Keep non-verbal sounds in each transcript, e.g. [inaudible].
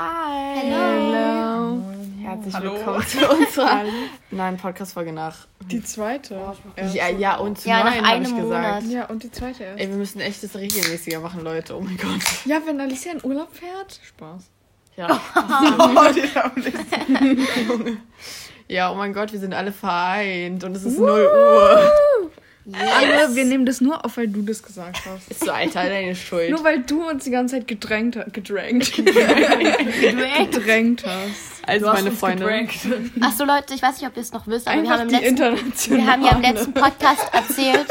Hi. Hello. Herzlich Hallo. willkommen zu unserer neuen Podcast-Folge nach. Die zweite. Ja, ja, und zu Ja, nach neun, habe einem ich gesagt. Monat. Ja, und die zweite erst. Ey, wir müssen echt das regelmäßiger machen, Leute. Oh mein Gott. Ja, wenn Alicia in Urlaub fährt. Spaß. Ja. [laughs] [laughs] ja, oh mein Gott, wir sind alle vereint und es ist 0 Uhr. Alle, wir nehmen das nur auf, weil du das gesagt hast. Ist so, Alter, deine Schuld. Nur weil du uns die ganze Zeit gedrängt hast. [laughs] Gedrängt. gedrängt hast. also, meine Freunde. Achso, Leute, ich weiß nicht, ob ihr es noch wisst, aber wir haben, im die letzten, wir haben ja im letzten Podcast erzählt.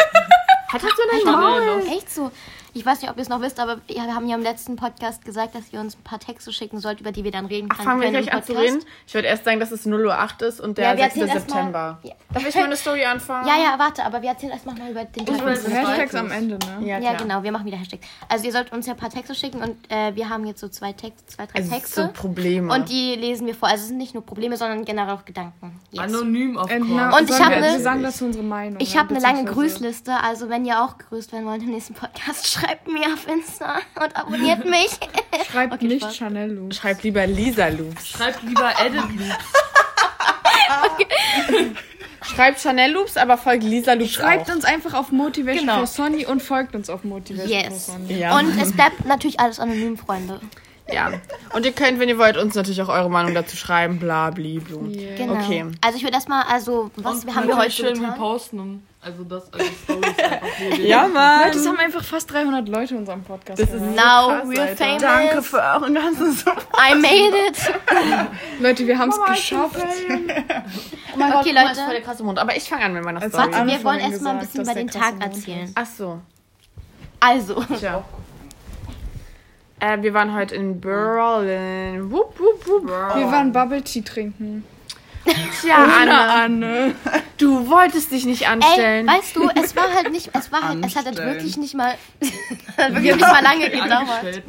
Hat das so ein Maul? Echt so. Ich weiß nicht, ob ihr es noch wisst, aber wir haben ja im letzten Podcast gesagt, dass ihr uns ein paar Texte schicken sollt, über die wir dann reden Ach, fangen wir können gleich an zu reden? Ich würde erst sagen, dass es 0 Uhr 8 ist und der Ja, wir 6. erzählen erst mal- September. Ja. Darf ich meine Story anfangen? Ja, ja, warte, aber wir erzählen erstmal mal über den Tag. Also Hashtags am Ende, ne? Ja, Ja, genau, wir machen wieder Hashtags. Also ihr sollt uns ja ein paar Texte schicken und äh, wir haben jetzt so zwei Texte, zwei, drei Also, Texte. sind so Probleme. und die lesen wir vor. Also es sind nicht nur Probleme, sondern generell auch Gedanken. Yes. Anonym auf Äh, Und ich sagen hab wir, ne- wir sagen das unsere Meinung. Ich habe eine lange Grüßliste, also wenn ihr auch gegrüßt werden wollt im nächsten Podcast, [laughs] schreibt mir auf Insta und abonniert mich. [laughs] Schreibt Okay, nicht Spaß. Chanel Lu. Schreib lieber Lisa Loops. Schreibt lieber Edit Loops. Schreibt Chanel Loops, aber folgt Lisa Loops Schreibt auch. uns einfach auf Motivation Genau. for Sonny und folgt uns auf Motivation Yes. for Sonny. Ja. Und es bleibt natürlich alles anonym, Freunde. Ja. Und ihr könnt, wenn ihr wollt, uns natürlich auch eure Meinung dazu schreiben. Bla, bli, blu. Yeah. Genau. Okay. Also ich würde erstmal, also was Und haben wir heute schön getan? reposten. Und also das als Stories einfach. [laughs] Ja, Mann. Leute, es haben einfach fast 300 Leute in unserem Podcast. Das ist gehört. Now krass, we're Alter. famous. Danke für euren ganzen Support. I made it. [laughs] Leute, wir haben es geschafft. Oh mein Okay, Gott, Leute. das ist voll der krasse Mund. Aber ich fange an mit meiner Als Story. Warte, wir wollen erstmal ein bisschen über den Tag erzählen. Ach so. Also, Tja. Äh, wir waren heute in Berlin. Wupp, wupp, wupp. Wir waren Bubble Tea trinken. Tja, Anne, Anne. du wolltest dich nicht ey, anstellen. weißt du, es war halt nicht, es war halt, es hat halt wirklich nicht mal, [laughs] wirklich nicht mal lange gedauert.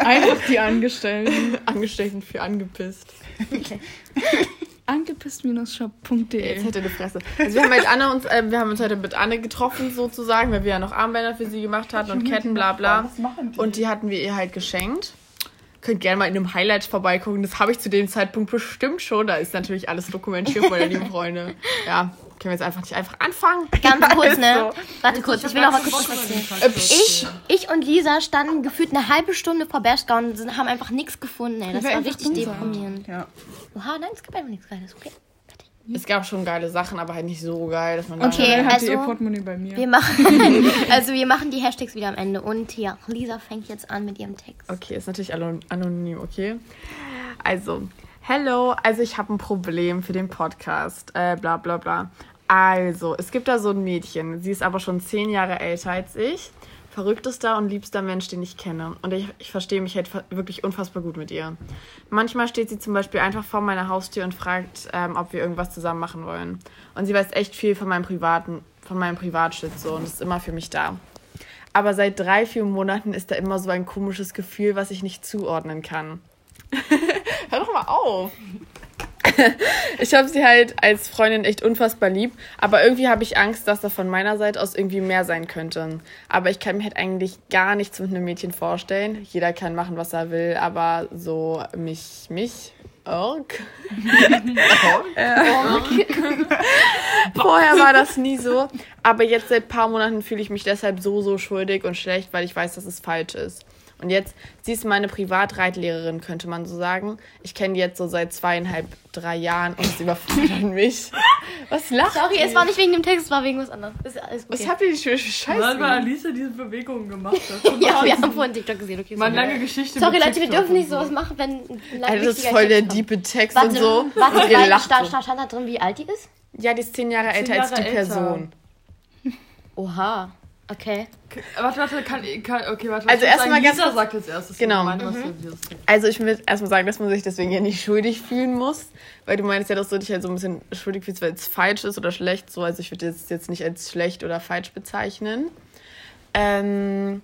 Einfach die Angestellten. Angestellten für angepisst. [laughs] Angepisst-shop.de Jetzt hätte eine Fresse. Also wir haben mit Anne uns, äh, wir haben uns heute mit Anne getroffen sozusagen, weil wir ja noch Armbänder für sie gemacht hatten und Ketten, bla bla. Und die hatten wir ihr halt geschenkt. Könnt gerne mal in einem Highlight vorbeigucken. Das habe ich zu dem Zeitpunkt bestimmt schon. Da ist natürlich alles dokumentiert, meine lieben [laughs] Freunde. Ja, können wir jetzt einfach nicht einfach anfangen? Ganz kurz, ne? Also, Warte kurz, ich will noch mal kurz was erzählen. Ich, ich und Lisa standen gefühlt eine halbe Stunde vor Bershka und sind- haben einfach nichts gefunden, ey. Das war richtig unser. deprimierend. Ja. Oha, nein, es gibt einfach nichts Geiles, okay? Es gab schon geile Sachen, aber halt nicht so geil, dass man Okay, Chanel hatte also- ihr Portemonnaie bei mir. Wir machen, [laughs] also wir machen die Hashtags wieder am Ende. Und ja, Lisa fängt jetzt an mit ihrem Text. Okay, ist natürlich anon- anonym, okay? Also, hello, also ich habe ein Problem für den Podcast, äh, bla bla bla. Also, es gibt da so ein Mädchen, sie ist aber schon zehn Jahre älter als ich. Verrücktester und liebster Mensch, den ich kenne. Und ich, ich verstehe mich halt wirklich unfassbar gut mit ihr. Manchmal steht sie zum Beispiel einfach vor meiner Haustür und fragt, ähm, ob wir irgendwas zusammen machen wollen. Und sie weiß echt viel von meinem privaten, von meinem Privatshit so und ist immer für mich da. Aber seit drei, vier Monaten ist da immer so ein komisches Gefühl, was ich nicht zuordnen kann. [laughs] Hör doch mal auf. [laughs] Ich habe sie halt als Freundin echt unfassbar lieb, aber irgendwie habe ich Angst, dass da von meiner Seite aus irgendwie mehr sein könnte. Aber ich kann mir halt eigentlich gar nichts mit einem Mädchen vorstellen. Jeder kann machen, was er will, aber so mich, mich, Ork. [laughs] Vorher war das nie so, aber jetzt seit paar Monaten fühle ich mich deshalb so, so schuldig und schlecht, weil ich weiß, dass es falsch ist. Und jetzt, sie ist meine Privatreitlehrerin, könnte man so sagen. Ich kenne die jetzt so seit zweieinhalb, drei Jahren und sie überfordert [laughs] mich. Was lacht Sorry, es war nicht wegen dem Text, es war wegen was anderes. Ist alles gut. Was habt ihr denn für Scheiße? Weil weil Alice diese Bewegungen gemacht hat. [laughs] ja, wir haben vorhin TikTok gesehen. Okay, Mal sorry. lange Geschichte. sorry Leute, wir dürfen nicht sowas machen, wenn ein Alter, das ist voll der diepe Text und so. warte, und ihr weil lacht stand, da drin, wie alt die ist? Ja, die ist zehn Jahre älter als die. Person. Oha. Okay. Okay, Warte, warte, kann, kann okay, warte. Also ich muss erst mal sagen, ganz Lisa sagt jetzt erstes. Genau. Meine, das- Also ich will erstmal sagen, dass man sich deswegen ja nicht schuldig fühlen muss, weil du meinst ja, dass du dich halt so ein bisschen schuldig fühlst, weil es falsch ist oder schlecht. So, also ich würde das jetzt nicht als schlecht oder falsch bezeichnen. Ähm,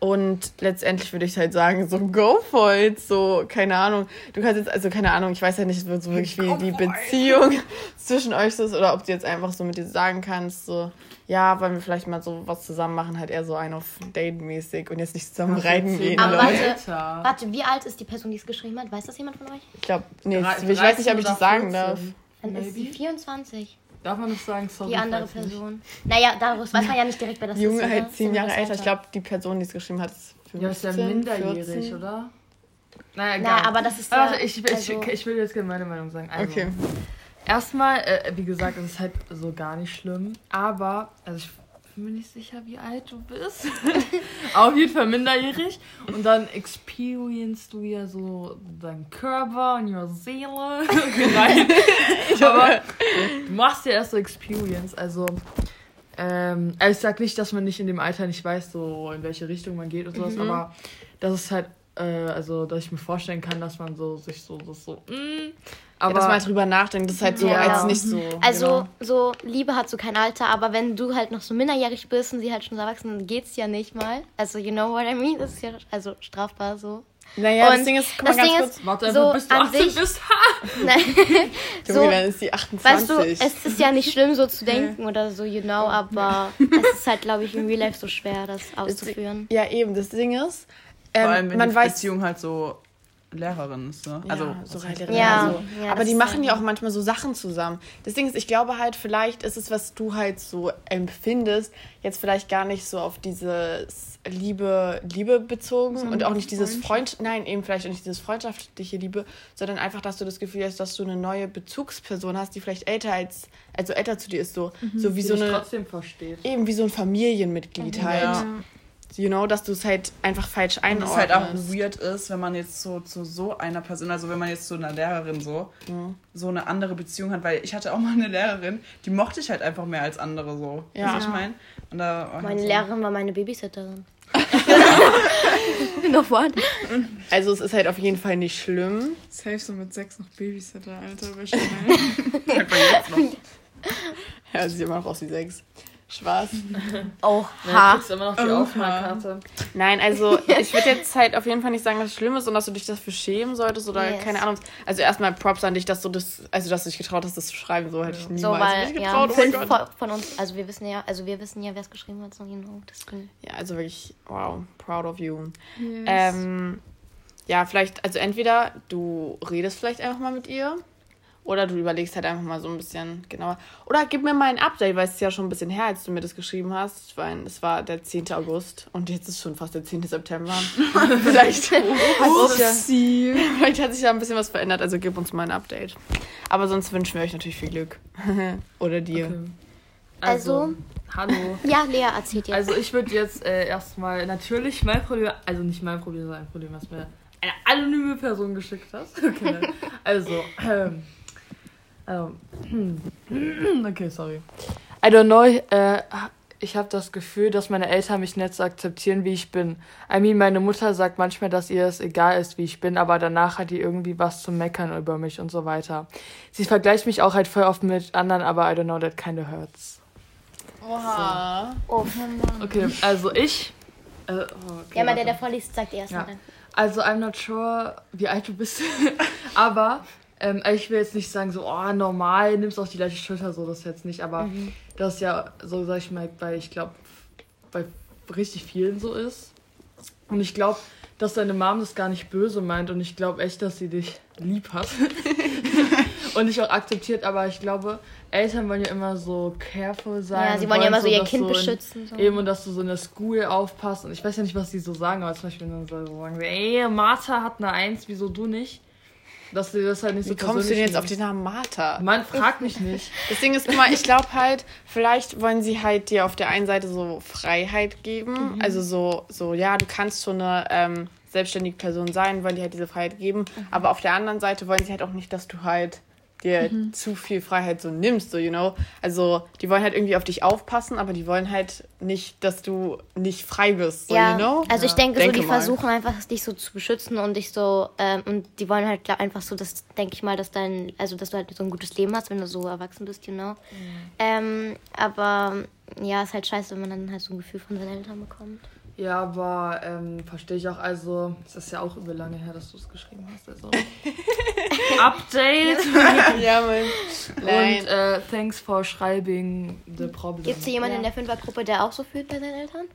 Und letztendlich würde ich halt sagen, so go for it, so, keine Ahnung. Du kannst jetzt, also keine Ahnung, ich weiß ja nicht so wirklich, wie die Beziehung [laughs] zwischen euch ist oder ob du jetzt einfach so mit dir sagen kannst, so, ja, wollen wir vielleicht mal so was zusammen machen, halt eher so ein auf Date-mäßig und jetzt nicht zusammen reiten gehen. Aber Leute. warte, warte, wie alt ist die Person, die es geschrieben hat? Weiß das jemand von euch? Ich glaube, nee, ich weiß nicht, ob ich 13 das sagen darf. 14. Dann ist sie Maybe? 24. Darf man das sagen? Sorry, Die andere weiß nicht. Person. Naja, daraus [laughs] weiß man ja nicht direkt, wer das Junge ist. oder? halt zehn Jahre älter. Ich glaube, die Person, die es geschrieben hat, ist 15, Ja, ist ja minderjährig, 14. oder? Naja, Na, egal. aber das ist Warte, ja, ich, ich, also- ich will jetzt gerne meine Meinung sagen. Also, Okay. Erstmal, äh, wie gesagt, es ist halt so gar nicht schlimm. Aber, also ich bin mir nicht sicher, wie alt du bist. [laughs] Auf jeden Fall minderjährig. Und dann experienst du ja so deinen Körper und ihre Seele. [laughs] Nein. [laughs] aber du machst ja erst so Experience. Also, ähm, also ich sag nicht, dass man nicht in dem Alter nicht weiß, so in welche Richtung man geht und sowas, aber das ist halt, also, dass ich mir vorstellen kann, dass man so sich so, das so, mm, Ja, aber dass man halt drüber nachdenkt, das ist halt so Ja. als nicht so. Also, genau. so, Liebe hat so kein Alter, aber wenn du halt noch so minderjährig bist und sie halt schon so erwachsen, dann geht's ja nicht mal. Also, you know what I mean? Das ist ja also strafbar so. Naja, das und Ding ist, guck das mal ganz Ding kurz. ist- Warte So, bis du an 18 sich- bist. Ha! [laughs] Nein. [laughs] Junge, so, dann ist die 28. weißt du, es ist ja nicht schlimm, so zu [laughs] denken oder so, you know, aber es ist halt, glaube ich, im Real Life so schwer, das auszuführen. ja, eben, das Ding ist, Vor ähm, allem, wenn man die weiß. Beziehung halt so Lehrerin ist, ne? Also, ja, so halt heißt- ja, Ja, so. ja, aber die machen ja- auch manchmal so Sachen zusammen. Das Ding ist, ich glaube halt, vielleicht ist es, was du halt so empfindest, jetzt vielleicht gar nicht so auf dieses Liebe, Liebe bezogen und auch nicht dieses Freund, nein, eben vielleicht auch nicht dieses freundschaftliche Liebe, sondern einfach, dass du das Gefühl hast, dass du eine neue Bezugsperson hast, die vielleicht älter als, also älter zu dir ist, so, so wie Die so eine, trotzdem versteht. eben wie so ein Familienmitglied halt. Ja. You know, dass du es halt einfach falsch Und einordnest. es halt auch weird ist, wenn man jetzt so zu so einer Person, also wenn man jetzt zu einer Lehrerin so, so eine andere Beziehung hat, weil ich hatte auch mal eine Lehrerin, die mochte ich halt einfach mehr als andere so. Ja. Weißt du, ich meine? Und da Meine so- Lehrerin war meine Babysitterin. [laughs] Noch what? Also es ist halt auf jeden Fall nicht schlimm. Safe so mit sechs noch Babysitter, Alter. Geil. Einfach jetzt noch. [laughs] Ja, sie sieht immer noch aus wie sechs. Spaß. [laughs] Oh, Ja, du kriegst immer noch die Oha. Aufmerksamkeit. Nein, also ich würde jetzt halt auf jeden Fall nicht sagen, dass es schlimm ist und dass du dich dafür schämen solltest oder Yes. keine Ahnung. Also erstmal Props an dich, dass du das, also dass du dich getraut hast, das zu schreiben. So hätte ich niemals So, weil, mich ja, getraut. oh mein fünf Gott. von, von uns, also wir wissen ja, also wir wissen ja, wer es geschrieben hat, so, you know, deswegen. Ja, also wirklich, wow, proud of you. Yes. Ähm, ja, vielleicht, also entweder du redest vielleicht einfach mal mit ihr oder du überlegst halt einfach mal so ein bisschen genauer. Oder gib mir mal ein Update, weil es ist ja schon ein bisschen her, als du mir das geschrieben hast. Ich meine, es war der 10. August und jetzt ist schon fast der 10. September. [laughs] vielleicht, hat sich ja, vielleicht hat sich ja ein bisschen was verändert, also gib uns mal ein Update. Aber sonst wünschen wir euch natürlich viel Glück. [laughs] oder dir. Okay. Also- hallo. [laughs] Ja, Lea erzählt jetzt. Also ich würde jetzt äh, erstmal natürlich mein Problem, also nicht mein Problem, sondern ein Problem, was mir eine anonyme Person geschickt hat. Okay, also, ähm, ähm, [clears throat] okay, sorry. I don't know, äh, ich habe das Gefühl, dass meine Eltern mich nicht so akzeptieren, wie ich bin. I mean, meine Mutter sagt manchmal, dass ihr es egal ist, wie ich bin, aber danach hat die irgendwie was zu meckern über mich und so weiter. Sie vergleicht mich auch halt voll oft mit anderen, aber I don't know, that kinda hurts. Oha. oh, Okay, also ich. Äh, oh, okay, ja, mal der, der vorliest, sagt erst Ja. mal dann. Also, I'm not sure, wie alt du bist. [laughs] aber ähm, ich will jetzt nicht sagen, so, oh, normal, nimmst auch die gleiche Schulter, so, das jetzt nicht. Aber das ist ja, so sag ich mal, bei, ich glaube, bei richtig vielen so ist. Und ich glaube, dass deine Mom das gar nicht böse meint. Und ich glaube echt, dass sie dich lieb hat. [laughs] und dich auch akzeptiert. Aber ich glaube, Eltern wollen ja immer so careful sein. Ja, sie wollen ja immer so ihr dass Kind in- beschützen. So. Eben, und dass du so in der School aufpasst. Und ich weiß ja nicht, was die so sagen, aber zum Beispiel wenn dann so sagen, sie, ey, Martha hat eine Eins, wieso du nicht? Dass du das halt nicht Wie so kommst du denn jetzt auf den Namen Martha? Mann, frag mich nicht. [laughs] Das Ding ist, mal, ich glaube halt, vielleicht wollen sie halt dir auf der einen Seite so Freiheit geben. Also so, so, ja, du kannst schon eine ähm, selbstständige Person sein, wollen dir halt diese Freiheit geben. Aber auf der anderen Seite wollen sie halt auch nicht, dass du halt dir zu viel Freiheit so nimmst, so, you know. Also, die wollen halt irgendwie auf dich aufpassen, aber die wollen halt nicht, dass du nicht frei bist, so, ja, you know. also ich Ja. denke, Denke so, die mal. versuchen einfach, dich so zu beschützen und dich so, ähm, und die wollen halt glaub, einfach so, dass, denke ich mal, dass dein, also dass du halt so ein gutes Leben hast, wenn du so erwachsen bist, you know. Ähm, aber ja, ist halt scheiße, wenn man dann halt so ein Gefühl von seinen Eltern bekommt. Ja, aber ähm, verstehe ich auch. Also, es ist ja auch über lange her, dass du es geschrieben hast. Also, [laughs] Update! [laughs] ja, Mann. Nein. Und äh, thanks for schreibing the problem. Gibt es hier jemanden Ja. in der Fünfergruppe, der auch so fühlt bei seinen Eltern?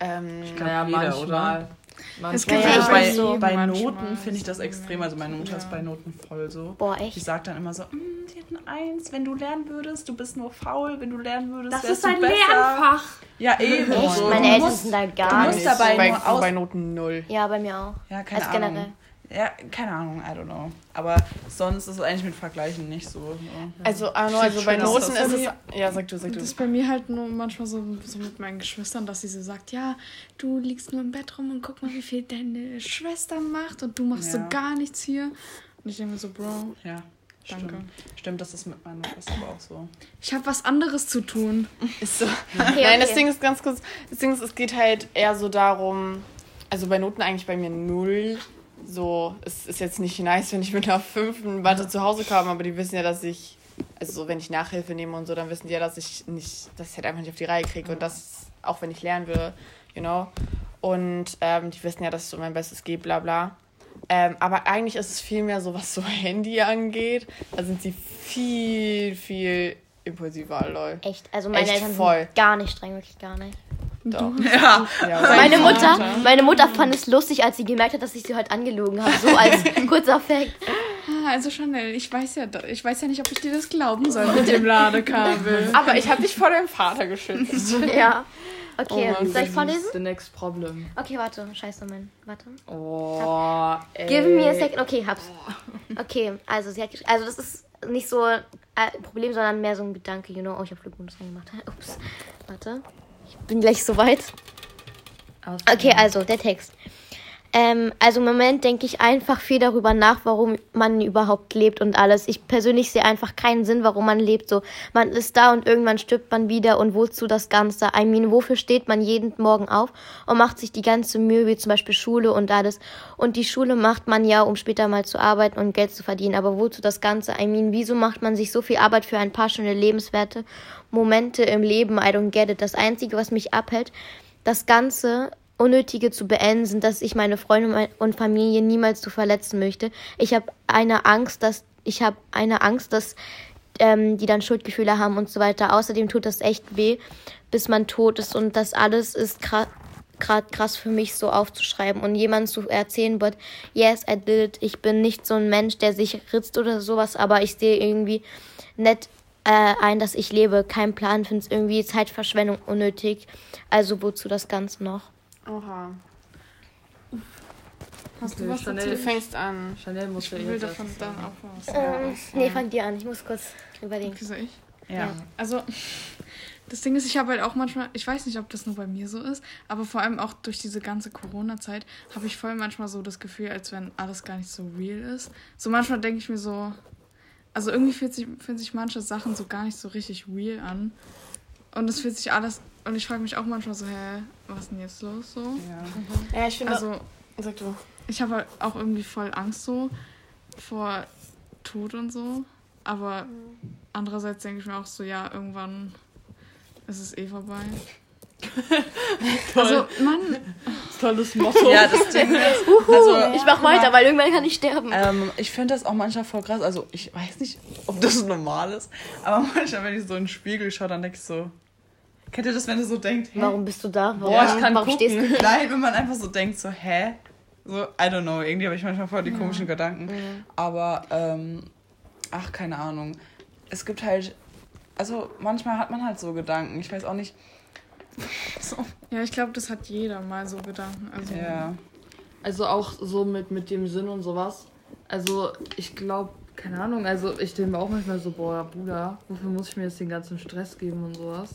ähm, naja, jeder, manchmal. manchmal. Es gibt Ja, ja, ich bei, so, bei Noten finde ich das extrem. Also meine Mutter ist Ja. bei Noten voll so. Boah, Die echt? sagt dann immer so, "Mm, sie hat eine Eins, wenn du lernen würdest, du bist nur faul, wenn du lernen würdest, Das ist du ein besser. Lernfach. Ja, eben. Echt? So, Meine du Eltern musst- sind da du gar musst nicht. dabei bei, nur aus- bei Noten null. Ja, bei mir auch. Ja, keine Also Ahnung. generell. Ja, keine Ahnung, I don't know. Aber sonst ist es eigentlich mit Vergleichen nicht so. so. Also, nur, also bei Noten ist es. bei Ja, sag du, sag du. Das ist bei mir halt nur manchmal so, so mit meinen Geschwistern, dass sie so sagt, ja, du liegst nur im Bett rum und guck mal, wie viel deine Schwester macht und du machst Ja. so gar nichts hier. Und ich denke mir so, Bro, Ja, Danke. stimmt. Stimmt, das ist mit meiner Schwester aber auch so. ich habe was anderes zu tun. Ist so. [laughs] Okay, [laughs] Nein, das okay. Ding ist ganz kurz. Das Ding ist, es geht halt eher so darum. Also bei Noten eigentlich bei mir null. So, es ist jetzt nicht nice, wenn ich mit einer fünften Mathe zu Hause kam, aber die wissen ja, dass ich. Also so, wenn ich Nachhilfe nehme und so, dann wissen die ja, dass ich nicht, dass ich halt einfach nicht auf die Reihe kriege und das, auch wenn ich lernen will, you know. Und ähm, die wissen ja, dass ich so mein Bestes gebe, bla bla. Ähm, aber eigentlich ist es viel mehr so, was so [laughs] Handy angeht. Da sind sie viel, viel impulsiver, lol. Echt? Also meine Echt Eltern voll. sind gar nicht streng, wirklich gar nicht. Doch. Ja. Ja, Meine mein Mutter, meine Mutter fand es lustig, als sie gemerkt hat, dass ich sie heute angelogen habe. So als [laughs] kurzer Fact. Ah, also Chanel, ich weiß ja, ich weiß ja nicht, ob ich dir das glauben soll mit dem Ladekabel. [laughs] Aber ich habe dich vor deinem Vater geschützt. [laughs] Ja. Okay, Oh Mann. soll ich vorlesen? The next problem. Okay, warte. Scheiße, mein. Warte. Oh, ey. Give me a second. Okay, hab's. Okay, also sie hat also das ist nicht so ein Problem, sondern mehr so ein Gedanke, you know. Oh, ich habe Flugmodus reingemacht. Ups. Warte. Bin gleich soweit. Okay, also der Text. Ähm, also im Moment denke ich einfach viel darüber nach, warum man überhaupt lebt und alles. Ich persönlich sehe einfach keinen Sinn, warum man lebt. So, man ist da und irgendwann stirbt man wieder und wozu das Ganze? I mean, wofür steht man jeden Morgen auf und macht sich die ganze Mühe, wie zum Beispiel Schule und alles. Und die Schule macht man ja, um später mal zu arbeiten und Geld zu verdienen. Aber wozu das Ganze? I mean, wieso macht man sich so viel Arbeit für ein paar schöne lebenswerte Momente im Leben? I don't get it. Das Einzige, was mich abhält, das Ganze Unnötige zu beenden, sind, dass ich meine Freunde und Familie niemals zu verletzen möchte. Ich habe eine Angst, dass ich habe eine Angst, dass ähm, die dann Schuldgefühle haben und so weiter. Außerdem tut das echt weh, bis man tot ist und das alles ist gerade krass für mich so aufzuschreiben und jemandem zu erzählen, but yes, I did it. Ich bin nicht so ein Mensch, der sich ritzt oder sowas, aber ich sehe irgendwie nett äh, ein, dass ich lebe. Kein Plan, finde es irgendwie Zeitverschwendung unnötig. Also wozu das Ganze noch? Oha. Hast du Okay, was Chanel. Du fängst an. Chanel muss Ich ja will jetzt davon dann auch was. Ähm, nee, fang dir an. Ich muss kurz überlegen. Wie soll ich? Ja. Also, das Ding ist, ich habe halt auch manchmal, ich weiß nicht, ob das nur bei mir so ist, aber vor allem auch durch diese ganze Corona-Zeit habe ich voll manchmal so das Gefühl, als wenn alles gar nicht so real ist. So manchmal denke ich mir so, also irgendwie fühlt sich, fühlen sich manche Sachen so gar nicht so richtig real an. Und es fühlt sich alles, und ich frage mich auch manchmal so, hä, was ist denn jetzt los so? Ja. Ja, ich finde. Also, sag du. ich habe halt auch irgendwie voll Angst so vor Tod und so. Aber andererseits denke ich mir auch so, ja, irgendwann ist es eh vorbei. [laughs] also, Mann, Tolles Motto. ja, das Ding ist, [laughs] also, Ich mach weiter, weil irgendwann kann ich sterben. Ähm, ich finde das auch manchmal voll krass. Also, ich weiß nicht, ob das normal ist, aber [laughs] manchmal, wenn ich so in den Spiegel schaue, dann denke ich so. Kennt ihr das, wenn ihr so denkt, hä? Warum bist du da? Warum, Boah, ich kann warum gucken. stehst du? Nein, wenn man einfach so denkt, so, hä? So, I don't know, irgendwie habe ich manchmal voll die komischen Gedanken. Aber, ähm, ach, keine Ahnung. Es gibt halt, also manchmal hat man halt so Gedanken. Ich weiß auch nicht. [laughs] So. ja, ich glaube, das hat jeder mal so Gedanken. Also, Ja. Also auch so mit, mit dem Sinn und sowas. Also ich glaube, keine Ahnung, also ich denke mir auch manchmal so, boah, Bruder, wofür muss ich mir jetzt den ganzen Stress geben und sowas?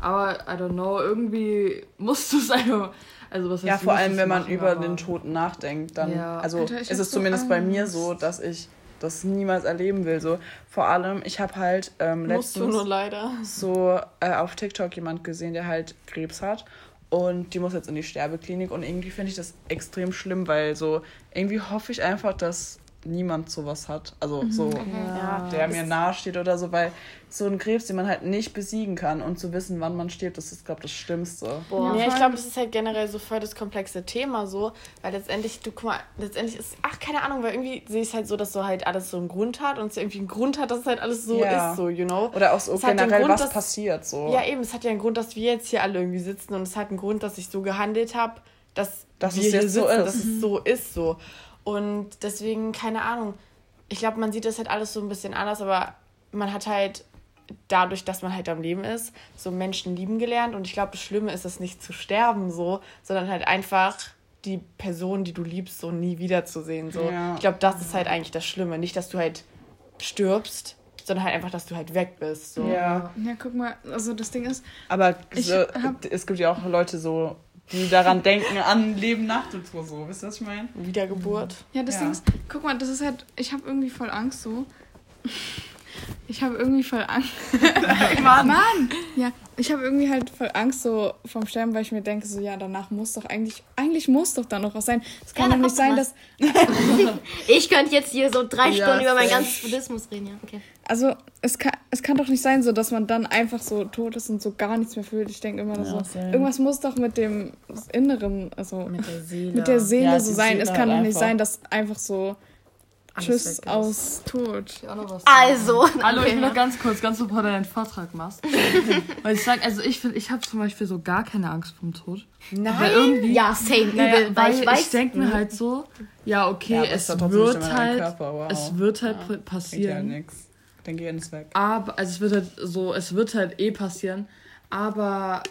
Aber, I don't know, irgendwie musst [laughs] du es einfach, also was heißt, Ja, vor allem, wenn man machen, über aber- den Toten nachdenkt, dann, Ja. also Alter, ist es so zumindest bei mir Angst. so, dass ich das niemals erleben will. So, vor allem, ich habe halt ähm, letztens nur leider. so äh, auf TikTok jemand gesehen, der halt Krebs hat und die muss jetzt in die Sterbeklinik und irgendwie finde ich das extrem schlimm, weil so irgendwie hoffe ich einfach, dass niemand sowas hat. Also so, Ja. der mir nahe steht oder so, weil so ein Krebs, den man halt nicht besiegen kann und zu wissen, wann man stirbt, das ist, glaube ich, das Schlimmste. Boah. Ja, ich glaube, das ist halt generell so voll das komplexe Thema so, weil letztendlich, du guck mal, letztendlich ist, ach, keine Ahnung, weil irgendwie sehe ich es halt so, dass so halt alles so einen Grund hat und es irgendwie einen Grund hat, dass es halt alles so Ja. ist, so, you know. Oder auch so Es hat den generell, Grund, was dass- passiert. So. Ja, eben, es hat ja einen Grund, dass wir jetzt hier alle irgendwie sitzen und es hat einen Grund, dass ich so gehandelt habe, dass, Dass wir es hier jetzt so sitzen, ist. dass es so ist, so. Und deswegen, keine Ahnung, ich glaube, man sieht das halt alles so ein bisschen anders, aber man hat halt dadurch, dass man halt am Leben ist, so Menschen lieben gelernt und ich glaube, das Schlimme ist es nicht zu sterben so, sondern halt einfach die Person, die du liebst, so nie wiederzusehen. So. Ja. Ich glaube, das ist halt eigentlich das Schlimme. Nicht, dass du halt stirbst, sondern halt einfach, dass du halt weg bist. So. Ja. Ja, guck mal, also das Ding ist, Aber so, es gibt ja auch Leute so, die daran denken, an Leben nach dem Tod so. Wisst ihr, was ich meine? Wiedergeburt. ja, das Ja. Ding ist, guck mal, das ist halt, ich habe irgendwie voll Angst so. [laughs] Ich habe irgendwie voll Angst. [laughs] Mann! Ja, ich habe irgendwie halt voll Angst so vom Sterben, weil ich mir denke, so ja, danach muss doch eigentlich, eigentlich muss doch da noch was sein. Es kann Ja, doch nicht sein, kommt dass, [laughs] Ich könnte jetzt hier so drei Ja, Stunden über meinen ganzen Buddhismus reden, ja. Okay. Also es kann, es kann doch nicht sein, so dass man dann einfach so tot ist und so gar nichts mehr fühlt. Ich denke immer Ja, so, same. irgendwas muss doch mit dem Inneren, also Mit der [laughs] Seele. mit der Seele Ja, so die sein. Seele es halt kann doch nicht sein, dass einfach so Tschüss aus Tod. Also. [laughs] Hallo, ich will noch ganz kurz, ganz bevor du deinen Vortrag machst. [laughs] Weil ich sag, also ich finde, ich habe zum Beispiel so gar keine Angst vom Tod. Weil Nein. irgendwie, Ja, same, naja, übel, weil ich weiß. ich denke mir halt so, ja, okay, Ja, es wird halt, Körper, wow. es wird halt pr- Bringt ja passieren. nix. Dein Gehirn ist weg. Aber, also es wird halt so, es wird halt eh passieren, aber